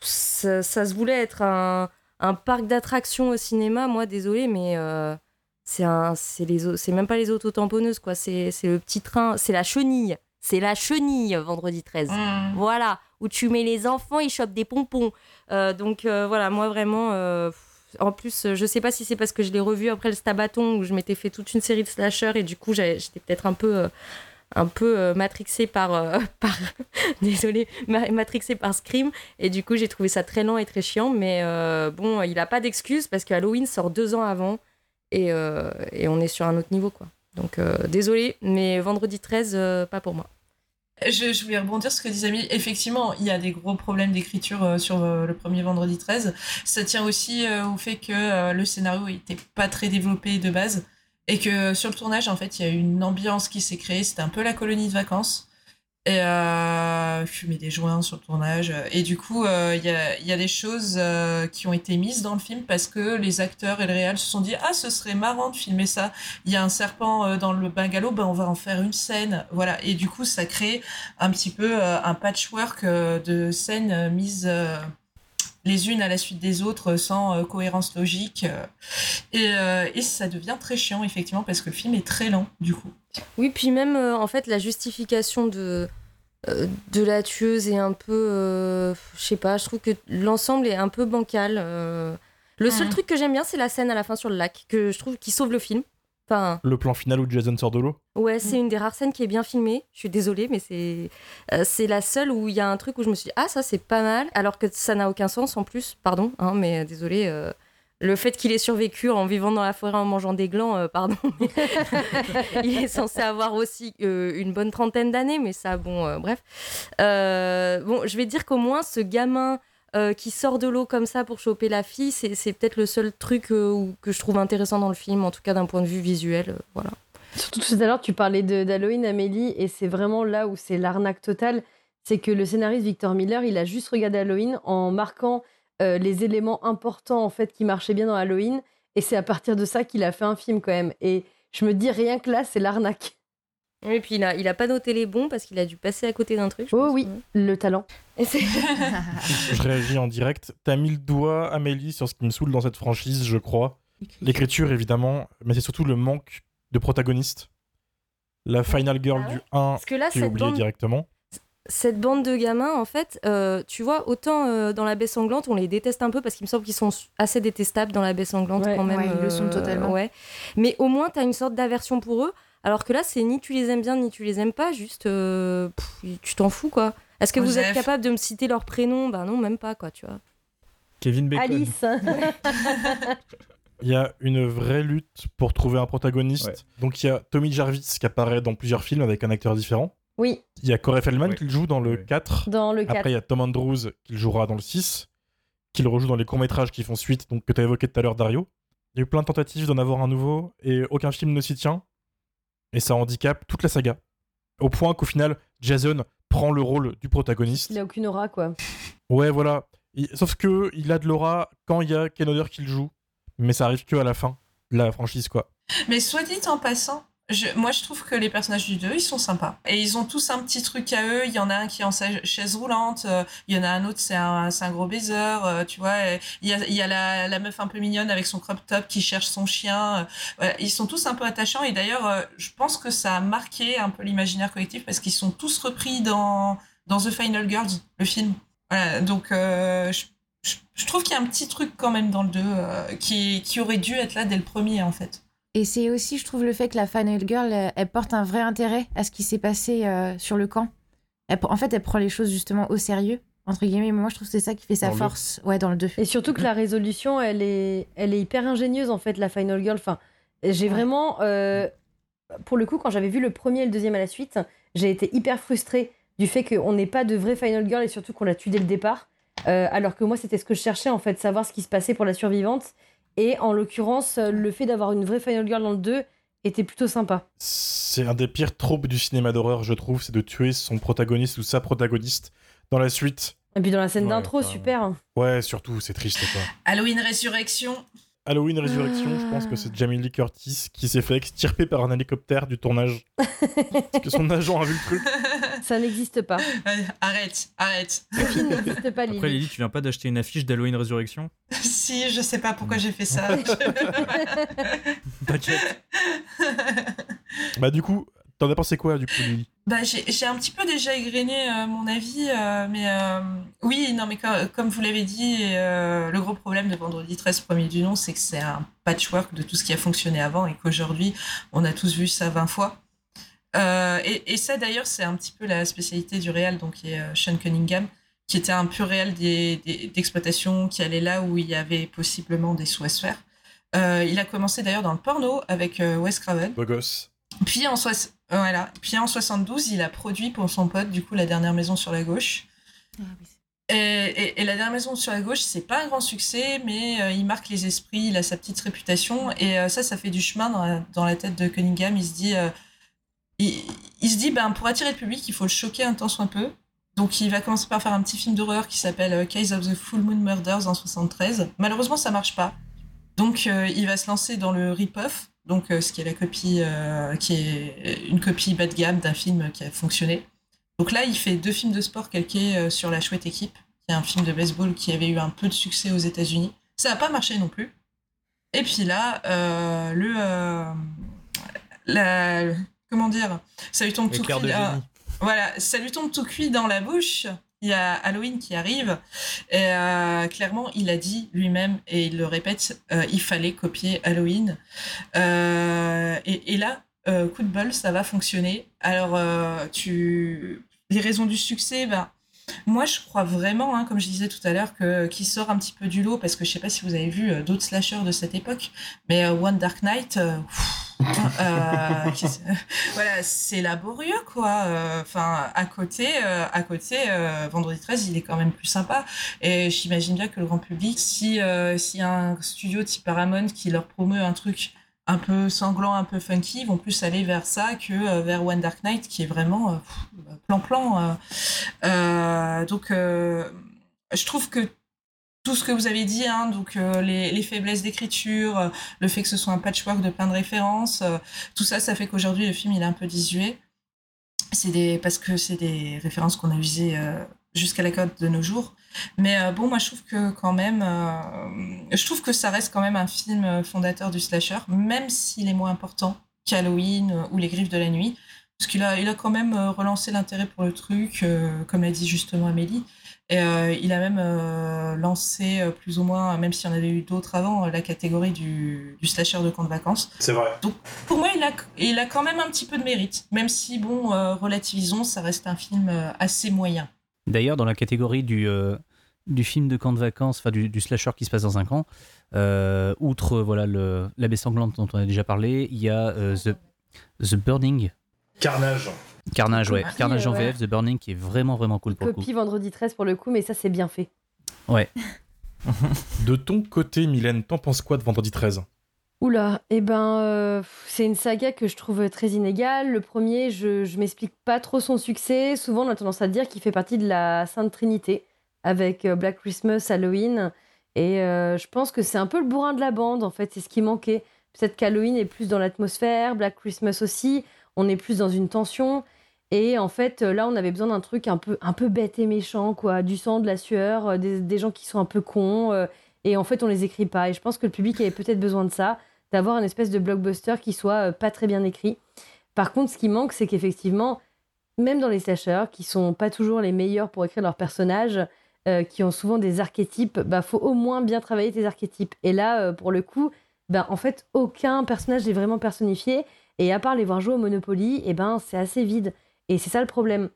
Speaker 7: ça, se voulait être un, parc d'attractions au cinéma. Moi, désolé, mais euh, c'est un, c'est les, c'est même pas les autotamponneuses, quoi. C'est, c'est le petit train, c'est la chenille. C'est la chenille, vendredi 13. Mmh. Voilà, où tu mets les enfants, ils chopent des pompons. donc voilà, moi vraiment. en plus, je sais pas si c'est parce que je l'ai revu après le Stabaton où je m'étais fait toute une série de slashers et du coup j'étais peut-être un peu un peu euh, matrixé par, euh, par désolé, matrixé par Scream. Et du coup, j'ai trouvé ça très lent et très chiant. Mais euh, bon, il n'a pas d'excuse parce que Halloween sort deux ans avant et, et, on est sur un autre niveau, quoi. Donc, désolé, mais vendredi 13, pas pour moi.
Speaker 4: Je, voulais rebondir sur ce que disait Amélie. Effectivement, il y a des gros problèmes d'écriture sur le premier vendredi 13. Ça tient aussi au fait que le scénario n'était pas très développé de base. Et que sur le tournage, en fait, il y a une ambiance qui s'est créée. C'était un peu la colonie de vacances. Et euh, fumer des joints sur le tournage. Et du coup, euh, il y, a, y, a, des choses euh, qui ont été mises dans le film parce que les acteurs et le réal se sont dit Ah, ce serait marrant de filmer ça. Il y a un serpent euh, dans le bungalow, ben, on va en faire une scène. Voilà. Et du coup, ça crée un petit peu un patchwork de scènes mises les unes à la suite des autres sans euh, cohérence logique. Euh, euh, et, ça devient très chiant, effectivement, parce que le film est très lent, du coup.
Speaker 7: Oui, puis même, en fait, la justification de, de la tueuse est un peu. je sais pas, je trouve que l'ensemble est un peu bancal. Le seul truc que j'aime bien, c'est la scène à la fin sur le lac, que je trouve qui sauve le film.
Speaker 1: Le plan final où Jason sort de l'eau
Speaker 7: Ouais, c'est une des rares scènes qui est bien filmée. Je suis désolée, mais c'est euh, c'est la seule où il y a un truc où je me suis dit, ah, ça c'est pas mal, alors que ça n'a aucun sens en plus, pardon, hein, mais désolée. Euh, le fait qu'il ait survécu en vivant dans la forêt en mangeant des glands, euh, pardon, il est censé avoir aussi une bonne trentaine d'années, mais ça, bon, bref. bon, je vais dire qu'au moins ce gamin euh, qui sort de l'eau comme ça pour choper la fille, c'est peut-être le seul truc euh, que je trouve intéressant dans le film, en tout cas d'un point de vue visuel. Euh, voilà.
Speaker 8: Surtout tout à l'heure, tu parlais d'Halloween, Amélie, et c'est vraiment là où c'est l'arnaque totale. C'est que le scénariste Victor Miller, il a juste regardé Halloween en marquant les éléments importants en fait qui marchaient bien dans Halloween, et c'est à partir de ça qu'il a fait un film quand même. Et je me dis rien que là, c'est l'arnaque.
Speaker 7: Oui, puis il a, il a pas noté les bons parce qu'il a dû passer à côté d'un truc.
Speaker 8: oh oui, le talent.
Speaker 1: je réagis en direct. T'as mis le doigt, Amélie, sur ce qui me saoule dans cette franchise, je crois. L'écriture, évidemment, mais c'est surtout le manque de protagonistes. La Final Girl ah du 1, Parce que là, oublié bande... directement.
Speaker 7: Cette bande de gamins, en fait, euh, tu vois, autant euh, dans la baie sanglante, on les déteste un peu parce qu'il me semble qu'ils sont assez détestables dans la baie sanglante quand même.
Speaker 2: ils le sont euh, totalement.
Speaker 7: Ouais. Mais au moins, t'as une sorte d'aversion pour eux. Alors que là, c'est ni tu les aimes bien, ni tu les aimes pas, juste euh, tu t'en fous quoi. Est-ce que vous êtes capable de me citer leur prénom Ben non, même pas quoi, tu vois.
Speaker 3: Kevin Bacon.
Speaker 8: Alice.
Speaker 1: Il y a une vraie lutte pour trouver un protagoniste. Donc il y a Tommy Jarvis qui apparaît dans plusieurs films avec un acteur différent.
Speaker 8: Oui.
Speaker 1: Il y a Corey Feldman qui le joue dans le 4.
Speaker 8: Dans le 4.
Speaker 1: Après il y a Tom Andrews qui le jouera dans le 6, qui le rejoue dans les courts-métrages qui font suite, donc que tu as évoqué tout à l'heure Dario. Il y a eu plein de tentatives d'en avoir un nouveau et aucun film ne s'y tient et ça handicape toute la saga. Au point qu'au final, Jason prend le rôle du protagoniste.
Speaker 8: Il a aucune aura, quoi.
Speaker 1: Ouais, voilà. Sauf que il a de l'aura quand il y a Ken Oder qui le joue, mais ça arrive que à la fin de la franchise, quoi.
Speaker 4: Mais soit dit en passant, moi, je trouve que les personnages du 2, ils sont sympas. Et ils ont tous un petit truc à eux. Il y en a un qui est en chaise roulante. Euh, il y en a un autre, c'est un, gros baiser. Euh, tu vois, il y a, la, meuf un peu mignonne avec son crop top qui cherche son chien. Euh, ils sont tous un peu attachants. Et d'ailleurs, je pense que ça a marqué un peu l'imaginaire collectif parce qu'ils sont tous repris dans, The Final Girls, le film. Donc, je, trouve qu'il y a un petit truc quand même dans le 2 qui, qui aurait dû être là dès le premier, en fait.
Speaker 2: Et c'est aussi, je trouve, le fait que la Final Girl, elle, porte un vrai intérêt à ce qui s'est passé euh, sur le camp. en fait, elle prend les choses justement au sérieux, entre guillemets. Mais moi, je trouve que c'est ça qui fait sa force, ouais, dans le 2.
Speaker 8: Et surtout que la résolution, elle est, elle est hyper ingénieuse, en fait, la Final Girl. Enfin, j'ai vraiment... Euh, pour le coup, quand j'avais vu le premier et le deuxième à la suite, j'ai été hyper frustrée du fait qu'on n'ait pas de vraie Final Girl et surtout qu'on la tue dès le départ. Euh, alors que moi, c'était ce que je cherchais, en fait, savoir ce qui se passait pour la survivante. Et en l'occurrence, le fait d'avoir une vraie Final Girl dans le 2 était plutôt sympa.
Speaker 1: C'est un des pires tropes du cinéma d'horreur, je trouve, c'est de tuer son protagoniste ou sa protagoniste dans la suite.
Speaker 8: Et puis dans la scène
Speaker 3: Ouais,
Speaker 8: d'intro, super.
Speaker 1: Ouais, surtout, c'est triste, quoi.
Speaker 4: Halloween Résurrection.
Speaker 1: Halloween Résurrection, je pense que c'est Jamie Lee Curtis qui s'est fait extirper par un hélicoptère du tournage. Parce que son agent a vu le truc.
Speaker 8: Ça n'existe pas.
Speaker 4: Arrête, arrête.
Speaker 8: Le film n'existe pas, Lily.
Speaker 3: Après, Lily, tu viens pas d'acheter une affiche d'Halloween Résurrection
Speaker 4: si, je sais pas pourquoi j'ai fait ça.
Speaker 3: Budget.
Speaker 1: Bah, du coup, t'en as pensé quoi, du coup, Lily?
Speaker 4: Bah, j'ai un petit peu déjà égrené euh, mon avis, euh, mais euh, oui, non, mais co- comme, vous l'avez dit, le gros problème de Vendredi 13 premier du nom, c'est que c'est un patchwork de tout ce qui a fonctionné avant et qu'aujourd'hui, on a tous vu ça 20 fois. Et, et ça, d'ailleurs, c'est un petit peu la spécialité du réal, donc qui est Sean Cunningham, qui était un pur des- d'exploitation, qui allait là où il y avait possiblement des sous à se faire. Il a commencé d'ailleurs dans le porno avec Wes Craven.
Speaker 1: Beau gosse.
Speaker 4: Puis en, soix- voilà. Puis en 72, il a produit pour son pote, du coup, La Dernière Maison sur la Gauche. Et, et- et La Dernière Maison sur la Gauche, c'est pas un grand succès, mais euh, il marque les esprits, il a sa petite réputation. Et euh, ça, ça fait du chemin dans la, dans la tête de Cunningham. Il se dit, euh, il, il se dit ben, pour attirer le public, il faut le choquer un tant soit peu. Donc il va commencer par faire un petit film d'horreur qui s'appelle Case of the Full Moon Murders en 73. Malheureusement, ça marche pas. Donc il va se lancer dans le rip-off, donc euh, ce qui est la copie, euh, qui est une copie bas de gamme d'un film qui a fonctionné. Donc là, il fait deux films de sport calqués euh, sur La Chouette Équipe, qui est un film de baseball qui avait eu un peu de succès aux États-Unis. Ça n'a pas marché non plus. Et puis là, euh, le, euh, la, comment dire, ça lui tombe tout cuit. Voilà, ça lui tombe tout cuit dans la bouche. Il y a Halloween qui arrive. Et euh, clairement, il a dit lui-même, et il le répète, euh, il fallait copier Halloween. Euh, et, là, coup de bol, ça va fonctionner. Alors, tu... les raisons du succès, ben, moi, je crois vraiment, hein, comme je disais tout à l'heure, que qui sort un petit peu du lot, parce que je sais pas si vous avez vu euh, d'autres slashers de cette époque, mais euh, One Dark Knight, euh, voilà, c'est laborieux, quoi. Enfin, à côté, à côté, Vendredi 13, il est quand même plus sympa. Et j'imagine bien que le grand public, si a un studio type Paramount qui leur promeut un truc un peu sanglant, un peu funky, vont plus aller vers ça que euh, vers One Dark Knight, qui est vraiment euh, plan-plan. euh. Donc, je trouve que tout ce que vous avez dit, hein, donc les, les faiblesses d'écriture, le fait que ce soit un patchwork de plein de références, tout ça, ça fait qu'aujourd'hui le film il est un peu désuet. C'est des parce que c'est des références qu'on a usées jusqu'à la cote de nos jours. Mais euh, bon, moi je trouve que quand même, euh, je trouve que ça reste quand même un film euh, fondateur du slasher, même s'il est moins important qu'Halloween ou Les Griffes de la Nuit, parce qu'il a, il a quand même relancé l'intérêt pour le truc, euh, comme a dit justement Amélie. Et il a même lancé plus ou moins, même s'il y en avait eu d'autres avant, la catégorie du, du slasher de camp de vacances.
Speaker 1: C'est vrai.
Speaker 4: Pour moi, il a, il a quand même un petit peu de mérite, même si, bon, relativisons, ça reste un film assez moyen.
Speaker 6: D'ailleurs, dans la catégorie du, euh, du film de camp de vacances, enfin du, du slasher qui se passe dans un camp, euh, outre voilà le, la baie sanglante dont on a déjà parlé, il y a euh, The, The Burning,
Speaker 1: Carnage.
Speaker 6: Carnage, ouais,
Speaker 8: Copie,
Speaker 6: Carnage en
Speaker 8: ouais.
Speaker 6: VF, The Burning qui est vraiment vraiment cool pour le coup.
Speaker 8: Copie vendredi 13 pour le coup, mais ça c'est bien fait.
Speaker 1: De ton côté, Mylène, t'en penses quoi de Vendredi 13
Speaker 8: Oula, eh ben, euh, c'est une saga que je trouve très inégale. Le premier, je, je m'explique pas trop son succès. Souvent, on a tendance à dire qu'il fait partie de la Sainte Trinité avec euh, Black Christmas, Halloween. Et euh, je pense que c'est un peu le bourrin de la bande, en fait. C'est ce qui manquait. Peut-être qu'Halloween est plus dans l'atmosphère, Black Christmas aussi. On est plus dans une tension. Et en fait, là, on avait besoin d'un truc un peu, un peu bête et méchant, quoi. Du sang, de la sueur, des, des gens qui sont un peu cons. et en fait, on les écrit pas. Et je pense que le public avait peut-être besoin de ça d'avoir un espèce de blockbuster qui soit euh, pas très bien écrit. Par contre, ce qui manque, c'est qu'effectivement, même dans les slashers, qui sont pas toujours les meilleurs pour écrire leurs personnages, euh, qui ont souvent des archétypes, bah faut au moins bien travailler tes archétypes. Et là, euh, pour le coup, ben en fait, aucun personnage n'est vraiment personnifié. Et à part les voir jouer au Monopoly, et ben c'est assez vide. Et c'est ça le problème.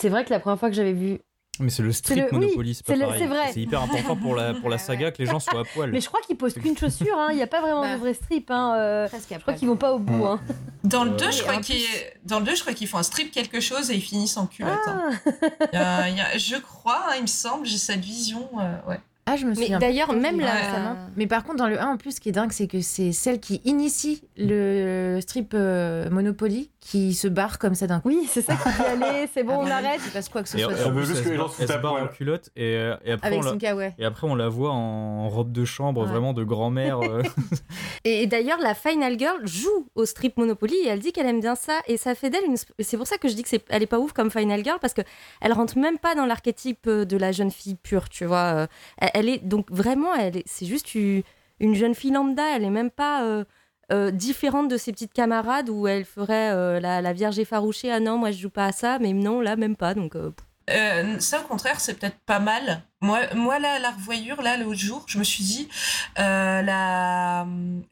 Speaker 8: C'est vrai que la première fois que j'avais vu
Speaker 3: Mais c'est le strip
Speaker 8: le-
Speaker 3: Monopoly, c'est
Speaker 8: vrai.
Speaker 3: C'est hyper important pour la, pour la saga que les gens soient à poil.
Speaker 8: Mais je crois qu'ils posent qu'une chaussure, hein. il n'y a pas vraiment
Speaker 2: Bah.
Speaker 8: de vrai strip. Hein. euh, Je crois qu'ils vont pas au bout. Hein.
Speaker 4: Dans le
Speaker 3: Euh,
Speaker 4: 2, je
Speaker 2: oui,
Speaker 4: crois qu'ils dans le 2, je crois qu'ils font un strip quelque chose et ils finissent en culotte. hein.
Speaker 8: Ah.
Speaker 4: Il y a- il y a- je crois, hein, il me semble, j'ai cette vision. euh, ouais.
Speaker 2: Ah, je me
Speaker 7: Mais
Speaker 2: souviens.
Speaker 7: d'ailleurs, même
Speaker 2: je l'ai
Speaker 7: la-.
Speaker 2: Mais par contre, dans le 1, en plus, ce qui est dingue, c'est que c'est celle qui initie le strip euh, Monopoly qui se barre comme ça d'un coup.
Speaker 8: Oui, c'est ça qui dit allez, c'est bon,
Speaker 2: Avant
Speaker 8: on arrête.
Speaker 2: se passe quoi que ce
Speaker 3: Et,
Speaker 2: soit.
Speaker 9: Elle veut juste que
Speaker 3: se
Speaker 9: les gens
Speaker 3: barre-
Speaker 9: se
Speaker 3: elle se
Speaker 9: tapent,
Speaker 3: barre en culotte et, euh, et après
Speaker 2: Avec
Speaker 3: on la...
Speaker 2: Ouais.
Speaker 3: Et après, on la voit en robe de chambre,
Speaker 2: Ouais.
Speaker 3: vraiment de grand-mère. euh.
Speaker 7: Et, et d'ailleurs, la Final Girl joue au strip Monopoly et elle dit qu'elle aime bien ça. Et ça fait d'elle une. C'est pour ça que je dis que c'est, elle est pas ouf comme Final Girl parce que elle rentre même pas dans l'archétype euh, de la jeune fille pure, tu vois. Elle, elle est donc vraiment, elle est, c'est juste une, une jeune fille lambda. Elle est même pas euh, euh, différente de ses petites camarades où elle ferait euh, la, vierge effarouchée. Ah non, moi je joue pas à ça, mais non, là même pas. Donc euh,
Speaker 4: ça, au contraire, c'est peut-être pas mal. Moi, moi la revoyure, là, l'autre jour, je me suis dit, la,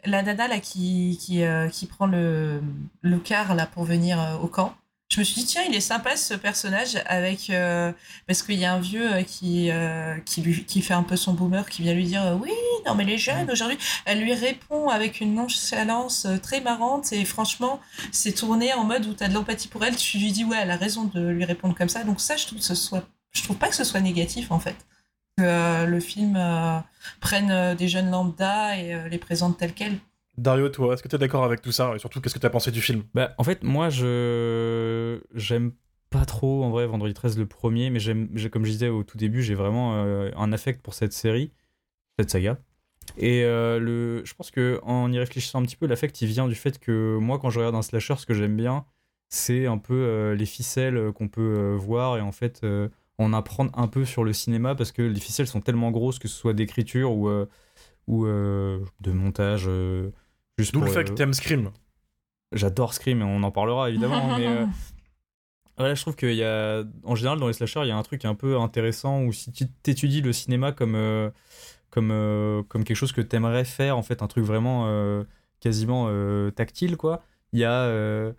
Speaker 4: la nana là, qui, qui, qui prend le, le car là, pour venir au camp, je me suis dit, tiens, il est sympa ce personnage, avec, euh, parce qu'il y a un vieux euh, qui, euh, qui, lui, qui fait un peu son boomer, qui vient lui dire, euh, oui, non, mais les jeunes aujourd'hui, elle lui répond avec une nonchalance très marrante, et franchement, c'est tourné en mode où tu as de l'empathie pour elle, tu lui dis, ouais, elle a raison de lui répondre comme ça. Donc, ça, je trouve, que ce soit, je trouve pas que ce soit négatif, en fait. Que le film prenne des jeunes lambda et les présente tels quels.
Speaker 1: Dario, toi, est-ce que tu es d'accord avec tout ça Et surtout, qu'est-ce que tu as pensé du film?
Speaker 3: Bah, en fait, moi, je j'aime pas trop en vrai Vendredi 13 le premier, mais j'aime, j'ai- comme je disais au tout début, j'ai vraiment euh, un affect pour cette série, cette saga. Et euh, le, je pense que en y réfléchissant un petit peu, l'affect il vient du fait que moi, quand je regarde un slasher, ce que j'aime bien, c'est un peu euh, les ficelles qu'on peut voir et en fait en apprendre un peu sur le cinéma parce que les ficelles sont tellement grosses que ce soit d'écriture ou ou de montage. Juste
Speaker 1: D'où le fait que
Speaker 3: euh,
Speaker 1: t'aimes Scream.
Speaker 3: J'adore Scream et on en parlera évidemment. mais euh, voilà, je trouve qu'il y a, en général, dans les slashers, il y a un truc un peu intéressant où si tu t'étudies le cinéma comme, euh, comme, euh, comme quelque chose que t'aimerais faire, en fait, un truc vraiment euh, quasiment euh, tactile, quoi, il y, a, euh,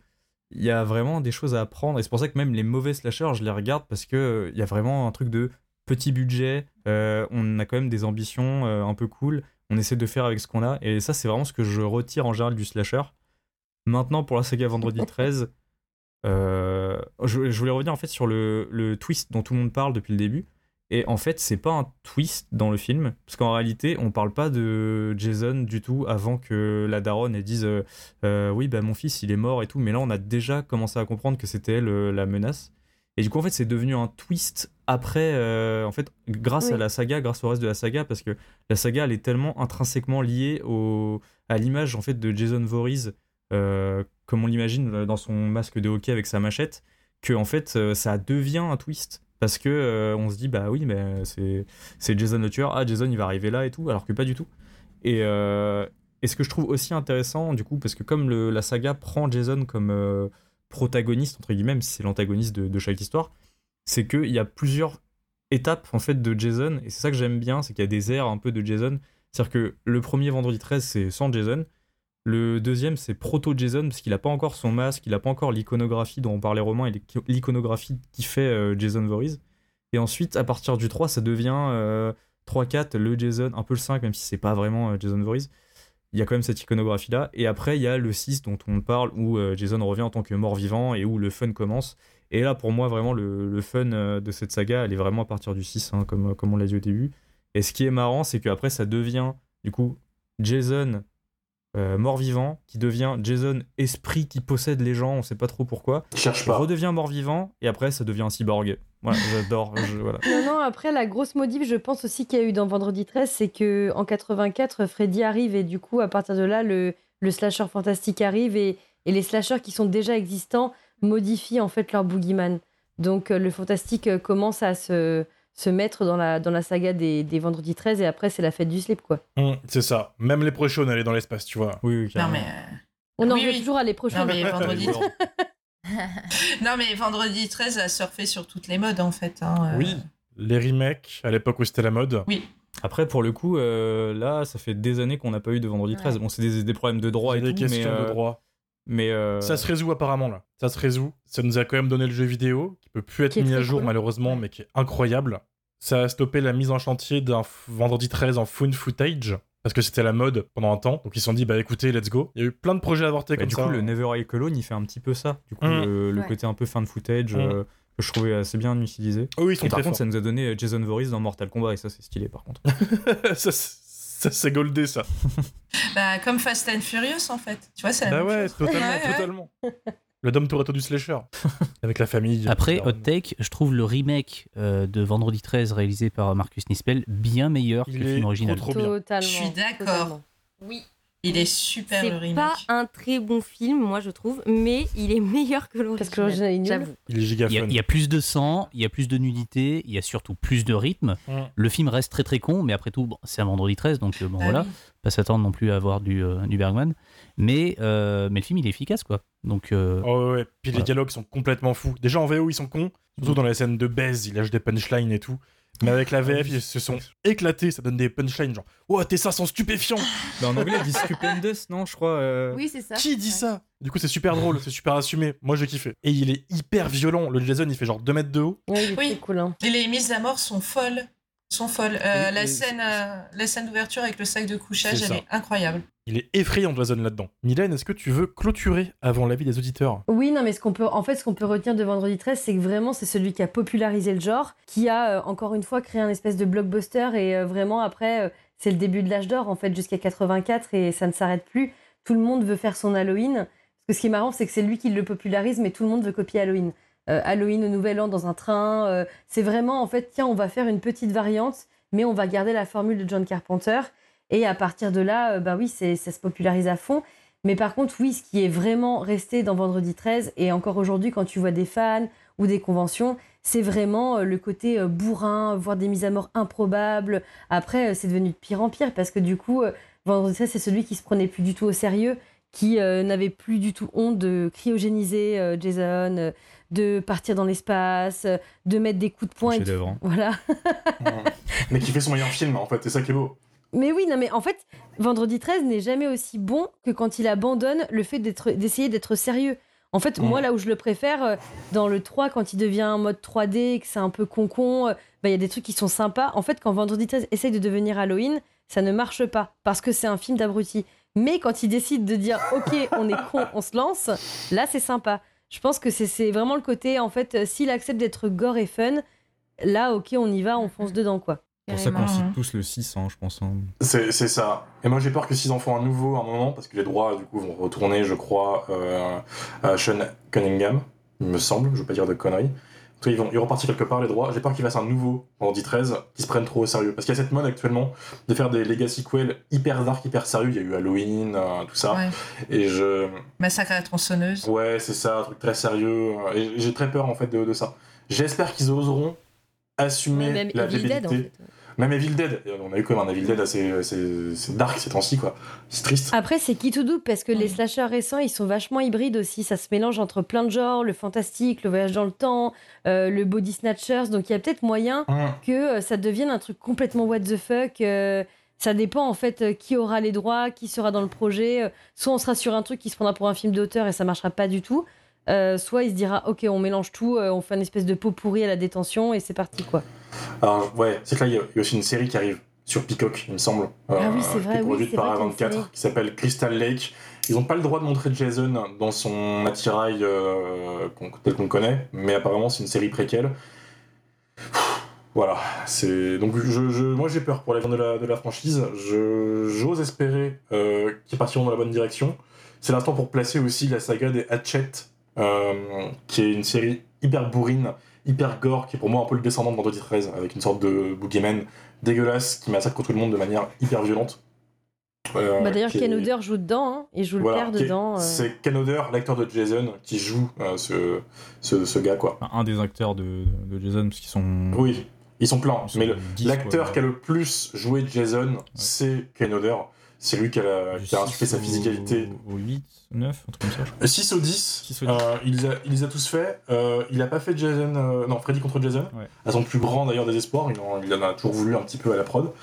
Speaker 3: il y a vraiment des choses à apprendre. Et c'est pour ça que même les mauvais slashers, je les regarde parce que euh, il y a vraiment un truc de petit budget, euh, on a quand même des ambitions euh, un peu cool, on essaie de faire avec ce qu'on a. Et ça, c'est vraiment ce que je retire en général du slasher. Maintenant, pour la saga Vendredi 13, euh, je, je voulais revenir en fait sur le, le twist dont tout le monde parle depuis le début. Et en fait, c'est pas un twist dans le film, parce qu'en réalité, on parle pas de Jason du tout avant que la daronne elle dise euh, Euh, oui, bah mon fils il est mort et tout. Mais là, on a déjà commencé à comprendre que c'était elle la menace. Et du coup, en fait, c'est devenu un twist après, euh, en fait, grâce
Speaker 8: Oui.
Speaker 3: à la saga, grâce au reste de la saga, parce que la saga, elle est tellement intrinsèquement liée au, à l'image en fait de Jason Voorhees, euh, comme on l'imagine euh, dans son masque de hockey avec sa machette, que en fait, ça devient un twist. Parce que euh, on se dit, bah oui, mais c'est c'est Jason le tueur, ah, Jason il va arriver là et tout, alors que pas du tout. Et, et ce que je trouve aussi intéressant, du coup, parce que comme le- la saga prend Jason comme protagoniste, entre guillemets, c'est l'antagoniste de, chaque histoire, c'est qu'il y a plusieurs étapes en fait de Jason, et c'est ça que j'aime bien, c'est qu'il y a des airs un peu de Jason. C'est-à-dire que le premier vendredi 13, c'est sans Jason. Le deuxième, c'est proto-Jason, parce qu'il n'a pas encore son masque, il n'a pas encore l'iconographie dont on parlait Romain, et l'ico- l'iconographie qui fait euh, Jason Voorhees. Et ensuite, à partir du 3, ça devient euh, 3-4, le Jason, un peu le 5, même si c'est pas vraiment euh, Jason Voorhees. Il y a quand même cette iconographie-là. Et après, il y a le 6 dont on parle, où euh, Jason revient en tant que mort-vivant et où le fun commence. Et là, pour moi, vraiment, le, fun euh, de cette saga, elle est vraiment à partir du 6, hein, comme, comme on l'a dit au début. Et ce qui est marrant, c'est qu'après, ça devient, du coup, Jason euh, mort-vivant, qui devient Jason esprit qui possède les gens, on sait pas trop pourquoi.
Speaker 9: Cherche
Speaker 3: Il
Speaker 9: pas.
Speaker 3: redevient mort-vivant, et après, ça devient un cyborg. Voilà, j'adore. voilà.
Speaker 8: Non, non, après, la grosse modif, je pense aussi qu'il y a eu dans Vendredi 13, c'est que en 84, Freddy arrive et du coup, à partir de là, le, le slasher fantastique arrive et, et les slashers qui sont déjà existants modifient en fait leur boogeyman. Donc, euh, le fantastique euh, commence à se, se mettre dans la, dans la saga des, des Vendredi 13 et après, c'est la fête du slip, quoi.
Speaker 1: Hum, c'est ça. Même les prochains, elle est dans l'espace, tu vois.
Speaker 3: Oui, oui,
Speaker 4: Non,
Speaker 3: carrément.
Speaker 4: mais, euh,
Speaker 8: On en
Speaker 4: Oui, oui.
Speaker 8: toujours à les prochains.
Speaker 4: non, mais vendredi, non, mais vendredi 13 a surfé sur toutes les modes, en fait. hein, euh.
Speaker 1: Oui. Les remakes, à l'époque où c'était la mode.
Speaker 3: Après, pour le coup, euh, là, ça fait des années qu'on n'a pas eu de Vendredi 13.
Speaker 2: Ouais.
Speaker 3: Bon, c'est des, des problèmes de droit et
Speaker 1: des
Speaker 3: tout,
Speaker 1: questions
Speaker 3: mais, euh,
Speaker 1: de droit.
Speaker 3: Mais euh,
Speaker 1: Ça se résout apparemment là. Ça se résout. Ça nous a quand même donné le jeu vidéo, qui peut plus être mis à jour
Speaker 8: cool.
Speaker 1: malheureusement, mais qui est incroyable. Ça a stoppé la mise en chantier d'un vendredi 13 en found footage, parce que c'était la mode pendant un temps. Donc ils se sont dit, bah écoutez, let's go. Il y a eu plein de projets avortés
Speaker 3: bah,
Speaker 1: comme
Speaker 3: du
Speaker 1: ça.
Speaker 3: coup, le Never Ike Alone, il fait un petit peu ça. Du coup,
Speaker 1: Mm.
Speaker 3: le, le
Speaker 2: Ouais.
Speaker 3: côté un peu de footage
Speaker 1: Mm.
Speaker 3: euh, que je trouvais assez bien utilisé.
Speaker 1: Oh oui, ils sont
Speaker 3: Et par contre,
Speaker 1: forts.
Speaker 3: ça nous a donné euh, Jason Voorhees dans Mortal Kombat et ça, c'est stylé par contre.
Speaker 1: ça, c'est- ça c'est goldé ça.
Speaker 4: Bah, comme Fast and Furious, en fait. Tu vois, c'est la
Speaker 1: Bah
Speaker 4: même
Speaker 1: ouais,
Speaker 4: chose.
Speaker 1: totalement,
Speaker 4: Ouais, ouais.
Speaker 1: totalement. Le Dom Toretto du slasher. Avec la famille.
Speaker 6: Après, Hot Take, je trouve le remake euh, de Vendredi 13 réalisé par Marcus Nispel bien meilleur
Speaker 1: Il
Speaker 6: que le film original.
Speaker 1: trop bien.
Speaker 8: Totalement.
Speaker 4: Je suis d'accord.
Speaker 7: Oui.
Speaker 4: Il est super, le
Speaker 7: C'est
Speaker 4: remake.
Speaker 7: pas un très bon film, moi je trouve, mais il est meilleur que l'original.
Speaker 8: Parce que l'original est nul.
Speaker 7: J'avoue.
Speaker 1: Il est giga
Speaker 6: Il y, a,
Speaker 1: fun.
Speaker 6: il y a plus de sang, il y a plus de nudité, il y a surtout plus de rythme.
Speaker 1: Mm.
Speaker 6: Le film reste très très con, mais après tout, bon, c'est un vendredi 13, donc euh, bon
Speaker 4: Ah
Speaker 6: voilà,
Speaker 4: oui.
Speaker 6: pas s'attendre non plus à avoir du, euh, du Bergman. Mais, euh, mais le film il est efficace quoi. Donc euh,
Speaker 1: Oh ouais, ouais. Puis les
Speaker 6: Voilà.
Speaker 1: dialogues sont complètement fous. Déjà en VO, ils sont cons. Surtout dans les scènes de baise, ils lâchent des punchlines et tout. Mais avec la VF, ils se sont éclatés. Ça donne des punchlines genre Oh, tes seins sont stupéfiants
Speaker 3: Bah, en anglais, ils disent stupendous, non, je crois. euh,
Speaker 2: Oui, c'est ça.
Speaker 1: Qui dit
Speaker 2: Ouais.
Speaker 1: ça? Du coup, c'est super drôle, c'est super assumé. Moi, j'ai kiffé. Et il est hyper violent. Le Jason, il fait genre 2 mètres de haut.
Speaker 8: Ouais, il est
Speaker 4: Oui.
Speaker 8: cool. hein.
Speaker 4: Et les mises à mort sont folles. Sont folles. Euh, la, scène, euh, la scène d'ouverture avec le sac de couchage, elle est incroyable.
Speaker 1: Il est effrayant, Jason, là-dedans. Mylène, est-ce que tu veux clôturer avant l'avis des auditeurs?
Speaker 8: Oui, non, mais ce qu'on peut, en fait, ce qu'on peut retenir de Vendredi 13, c'est que vraiment, c'est celui qui a popularisé le genre, qui a, euh, encore une fois, créé un espèce de blockbuster, et euh, vraiment, après, euh, c'est le début de l'âge d'or, en fait, jusqu'à 84, et ça ne s'arrête plus. Tout le monde veut faire son Halloween. Parce que ce qui est marrant, c'est que c'est lui qui le popularise, mais tout le monde veut copier Halloween. Euh, Halloween au Nouvel An dans un train, euh, c'est vraiment, en fait, tiens, on va faire une petite variante, mais on va garder la formule de John Carpenter. Et à partir de là, euh, bah oui, ça se popularise à fond. Mais par contre, oui, ce qui est vraiment resté dans Vendredi 13, et encore aujourd'hui, quand tu vois des fans ou des conventions, c'est vraiment le côté bourrin, voire des mises à mort improbables. Après, c'est devenu de pire en pire, parce que du coup, Vendredi 13, c'est celui qui se prenait plus du tout au sérieux, qui n'avait plus du tout honte de cryogéniser euh, Jason, de partir dans l'espace, euh, de mettre des coups de poing. et tout.
Speaker 3: chef-d'œuvre.
Speaker 8: Voilà.
Speaker 1: Mais qui fait son meilleur film, en fait, c'est ça qui est beau.
Speaker 8: Mais oui, non, mais en fait, Vendredi 13 n'est jamais aussi bon que quand il abandonne le fait d'essayer d'être sérieux. En fait,
Speaker 1: Mm.
Speaker 8: moi, là où je le préfère, euh, dans le 3, quand il devient en mode 3D, que c'est un peu con-con, euh, bah, il y a des trucs qui sont sympas. En fait, quand Vendredi 13 essaye de devenir Halloween, ça ne marche pas, parce que c'est un film d'abruti. Mais quand il décide de dire, OK, on est con, on se lance, là, c'est sympa. Je pense que c'est, vraiment le côté, en fait, euh, s'il accepte d'être gore et fun, là, OK, on y va, on fonce dedans, quoi.
Speaker 3: C'est pour ça qu'on
Speaker 2: Carrément.
Speaker 3: cite tous le 6, hein, je pense. hein.
Speaker 1: C'est c'est ça. Et moi j'ai peur que s'ils en font un nouveau à un moment, parce que les droits du coup vont retourner, je crois, euh, à Sean Cunningham, il me semble, je veux pas dire de conneries. En ils vont ils vont repartir quelque part les droits. J'ai peur qu'ils fassent un nouveau Vendredi 13 qui se prennent trop au sérieux. Parce qu'il y a cette mode actuellement de faire des legacy sequels hyper dark, hyper sérieux. Il y a eu Halloween, euh, tout ça.
Speaker 4: Ouais.
Speaker 1: Et je.
Speaker 4: Massacre à la tronçonneuse.
Speaker 1: Ouais, c'est ça, un truc très sérieux. Et j'ai très peur en fait de, de ça. J'espère qu'ils oseront assumer
Speaker 7: Même
Speaker 1: la
Speaker 7: en.
Speaker 1: Même Evil Dead, on a eu quand même un Evil Dead assez, assez- assez dark ces temps-ci, quoi. C'est triste.
Speaker 8: Après, c'est qui tout double? Parce que les slashers récents, ils sont vachement hybrides aussi. Ça se mélange entre plein de genres, le fantastique, le voyage dans le temps, euh, le body snatchers. Donc il y a peut-être moyen
Speaker 1: Hum.
Speaker 8: que euh, ça devienne un truc complètement what the fuck. euh, ça dépend en fait qui aura les droits, qui sera dans le projet. Soit on sera sur un truc qui se prendra pour un film d'auteur et ça marchera pas du tout. Euh, soit il se dira ok on mélange tout, euh, on fait une espèce de pot pourri à la détention et c'est parti quoi.
Speaker 1: Alors, ouais, c'est que là, il y a il y a aussi une série qui arrive sur Peacock, il me semble. euh,
Speaker 8: Ah oui, c'est vrai,
Speaker 1: Qui est
Speaker 8: oui,
Speaker 1: produite
Speaker 8: c'est
Speaker 1: par
Speaker 8: vrai qu'il y a une série.
Speaker 1: A24, qui s'appelle Crystal Lake. Ils n'ont pas le droit de montrer Jason dans son attirail euh, tel qu'on le connaît, mais apparemment, c'est une série préquelle. Voilà, c'est donc je, je- moi j'ai peur pour l'avenir de la, de la franchise. Je- J'ose espérer euh, qu'ils partiront dans la bonne direction. C'est l'instant pour placer aussi la saga des Hatchet, euh, qui est une série hyper bourrine, hyper gore, qui est pour moi un peu le descendant de Vendredi 13, avec une sorte de boogeyman dégueulasse qui massacre tout le monde de manière hyper violente. Euh,
Speaker 8: bah d'ailleurs
Speaker 1: qui est-
Speaker 8: Ken Oder joue dedans, hein, il joue
Speaker 1: voilà,
Speaker 8: le père
Speaker 1: est-
Speaker 8: dedans. euh.
Speaker 1: C'est Ken Oder, l'acteur de Jason, qui joue euh, ce, ce, ce gars, quoi.
Speaker 3: Un des acteurs de, de Jason, parce qu'ils sont.
Speaker 1: Oui, ils sont pleins.
Speaker 3: ils sont
Speaker 1: Mais le-
Speaker 3: 10,
Speaker 1: l'acteur qui a le plus joué Jason, c'est Ken Oder. C'est lui qui a, qui a insufflé
Speaker 3: 6
Speaker 1: sa physicalité.
Speaker 3: Au 8, 9, un truc comme ça, je crois.
Speaker 1: 6 ou 10,
Speaker 3: 6 au 10.
Speaker 1: euh, il, les a, il les a tous fait. Euh, il a pas fait Jason, euh, non, Freddy contre Jason,
Speaker 3: Ouais.
Speaker 1: à son plus grand d'ailleurs désespoir. Il en, il en a toujours voulu un petit peu à la prod.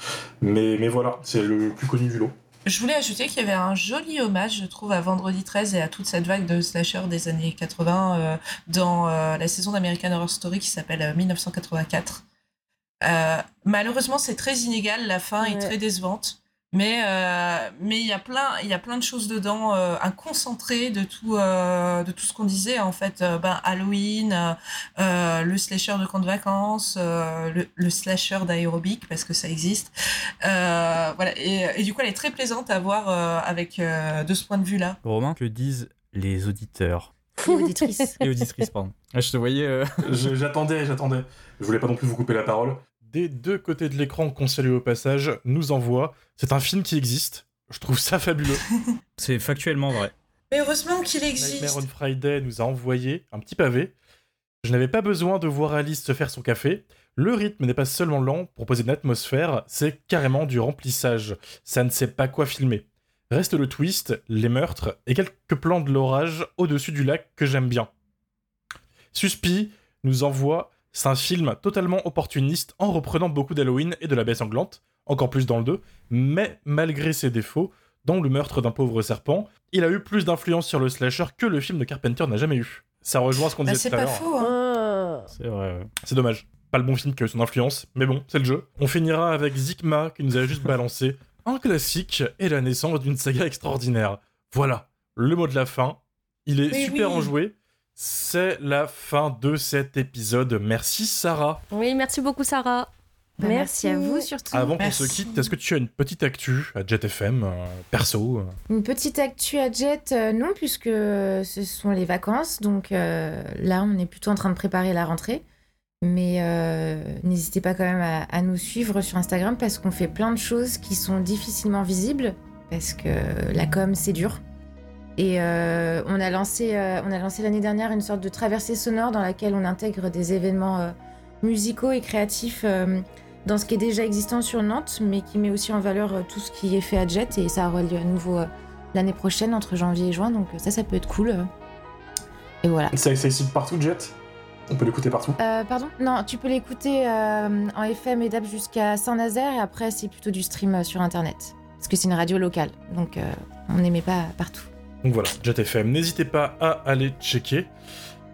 Speaker 1: Mais, mais voilà, c'est le plus connu du lot.
Speaker 4: Je voulais ajouter qu'il y avait un joli hommage, je trouve, à Vendredi 13 et à toute cette vague de slasher des années 80 euh, dans euh, la saison d'American Horror Story qui s'appelle euh, 1984. Euh, malheureusement, c'est très inégal, la fin est très décevante. Mais euh, mais il y a plein il y a plein de choses dedans, euh, un concentré de tout euh, de tout ce qu'on disait en fait. Euh, ben Halloween, euh, euh, le slasher de camp de vacances, euh, le, le slasher d'aérobic parce que ça existe. Euh, voilà et, et du coup elle est très plaisante à voir euh, avec euh, de ce point de vue là.
Speaker 3: Romain, que disent les auditeurs
Speaker 2: Et auditrice.
Speaker 3: et auditrices, pardon. Ah, je te voyais. euh,
Speaker 1: J'attendais, j'attendais. Je voulais pas non plus vous couper la parole. Des deux côtés de l'écran qu'on salue au passage, nous envoie. C'est un film qui existe. Je trouve ça fabuleux.
Speaker 3: C'est factuellement vrai.
Speaker 4: Mais heureusement qu'il
Speaker 1: Nightmare
Speaker 4: existe.
Speaker 1: on Friday nous a envoyé un petit pavé. Je n'avais pas besoin de voir Alice se faire son café. Le rythme n'est pas seulement lent pour poser une atmosphère, c'est carrément du remplissage. Ça ne sait pas quoi filmer. Reste le twist, les meurtres et quelques plans de l'orage au-dessus du lac que j'aime bien. Suspi nous envoie, c'est un film totalement opportuniste en reprenant beaucoup d'Halloween et de la baie sanglante, encore plus dans le 2, mais malgré ses défauts, dont le meurtre d'un pauvre serpent, il a eu plus d'influence sur le slasher que le film de Carpenter n'a jamais eu. Ça rejoint ce qu'on
Speaker 4: Bah,
Speaker 1: disait
Speaker 4: c'est
Speaker 1: tout à
Speaker 4: pas
Speaker 1: l'heure.
Speaker 4: faux. hein.
Speaker 8: Ah.
Speaker 3: C'est vrai. ouais.
Speaker 1: C'est dommage. Pas le bon film qui a eu son influence, mais bon, c'est le jeu. On finira avec Zikma qui nous a juste balancé un classique et la naissance d'une saga extraordinaire. Voilà, le mot de la fin. Il est
Speaker 4: Mais
Speaker 1: super
Speaker 4: oui.
Speaker 1: enjoué. C'est la fin de cet épisode. Merci Sarah.
Speaker 7: Oui, merci beaucoup, Sarah.
Speaker 2: Bah, merci.
Speaker 8: Merci.
Speaker 2: à vous surtout.
Speaker 1: Avant qu'on se quitte, est-ce que tu as une petite actu à Jet FM, euh, perso?
Speaker 2: Une petite actu à Jet, euh, non, puisque ce sont les vacances. Donc euh, là, on est plutôt en train de préparer la rentrée. Mais euh, n'hésitez pas quand même à, à nous suivre sur Instagram parce qu'on fait plein de choses qui sont difficilement visibles. Parce que la com, c'est dur. Et euh, on a lancé, euh, on a lancé l'année dernière une sorte de traversée sonore dans laquelle on intègre des événements euh, musicaux et créatifs dans ce qui est déjà existant sur Nantes, mais qui met aussi en valeur tout ce qui est fait à Jet. Et ça aura lieu à nouveau l'année prochaine, entre janvier et juin. Donc ça, ça peut être cool. Et voilà.
Speaker 1: C'est accessible partout, Jet? On peut l'écouter partout?
Speaker 2: Euh, pardon? Non, tu peux l'écouter euh, en FM et DAB jusqu'à Saint-Nazaire. Et après, c'est plutôt du stream sur Internet. Parce que c'est une radio locale. Donc euh, on n'aimait pas partout.
Speaker 1: Donc voilà, Jet FM. N'hésitez pas à aller checker.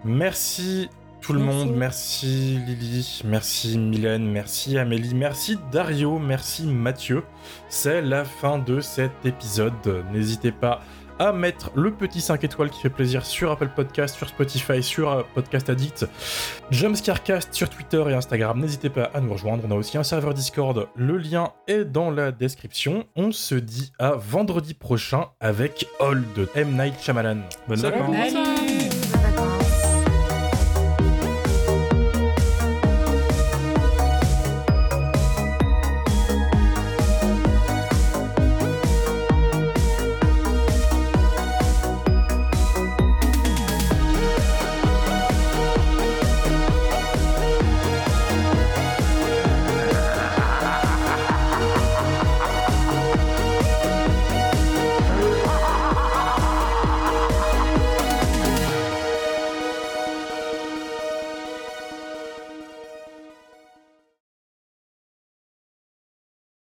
Speaker 1: Merci tout le
Speaker 8: Merci.
Speaker 1: monde. Merci Lily. Merci Mylène. Merci Amélie. Merci Dario. Merci Mathieu. C'est la fin de cet épisode. N'hésitez pas à mettre le petit 5 étoiles qui fait plaisir sur Apple Podcast, sur Spotify, sur euh, Podcast Addict, Jumpscarecast sur Twitter et Instagram. N'hésitez pas à nous rejoindre. On a aussi un serveur Discord. Le lien est dans la description. On se dit à vendredi prochain avec All de M. Night Shyamalan.
Speaker 3: Vacances.
Speaker 4: Salut.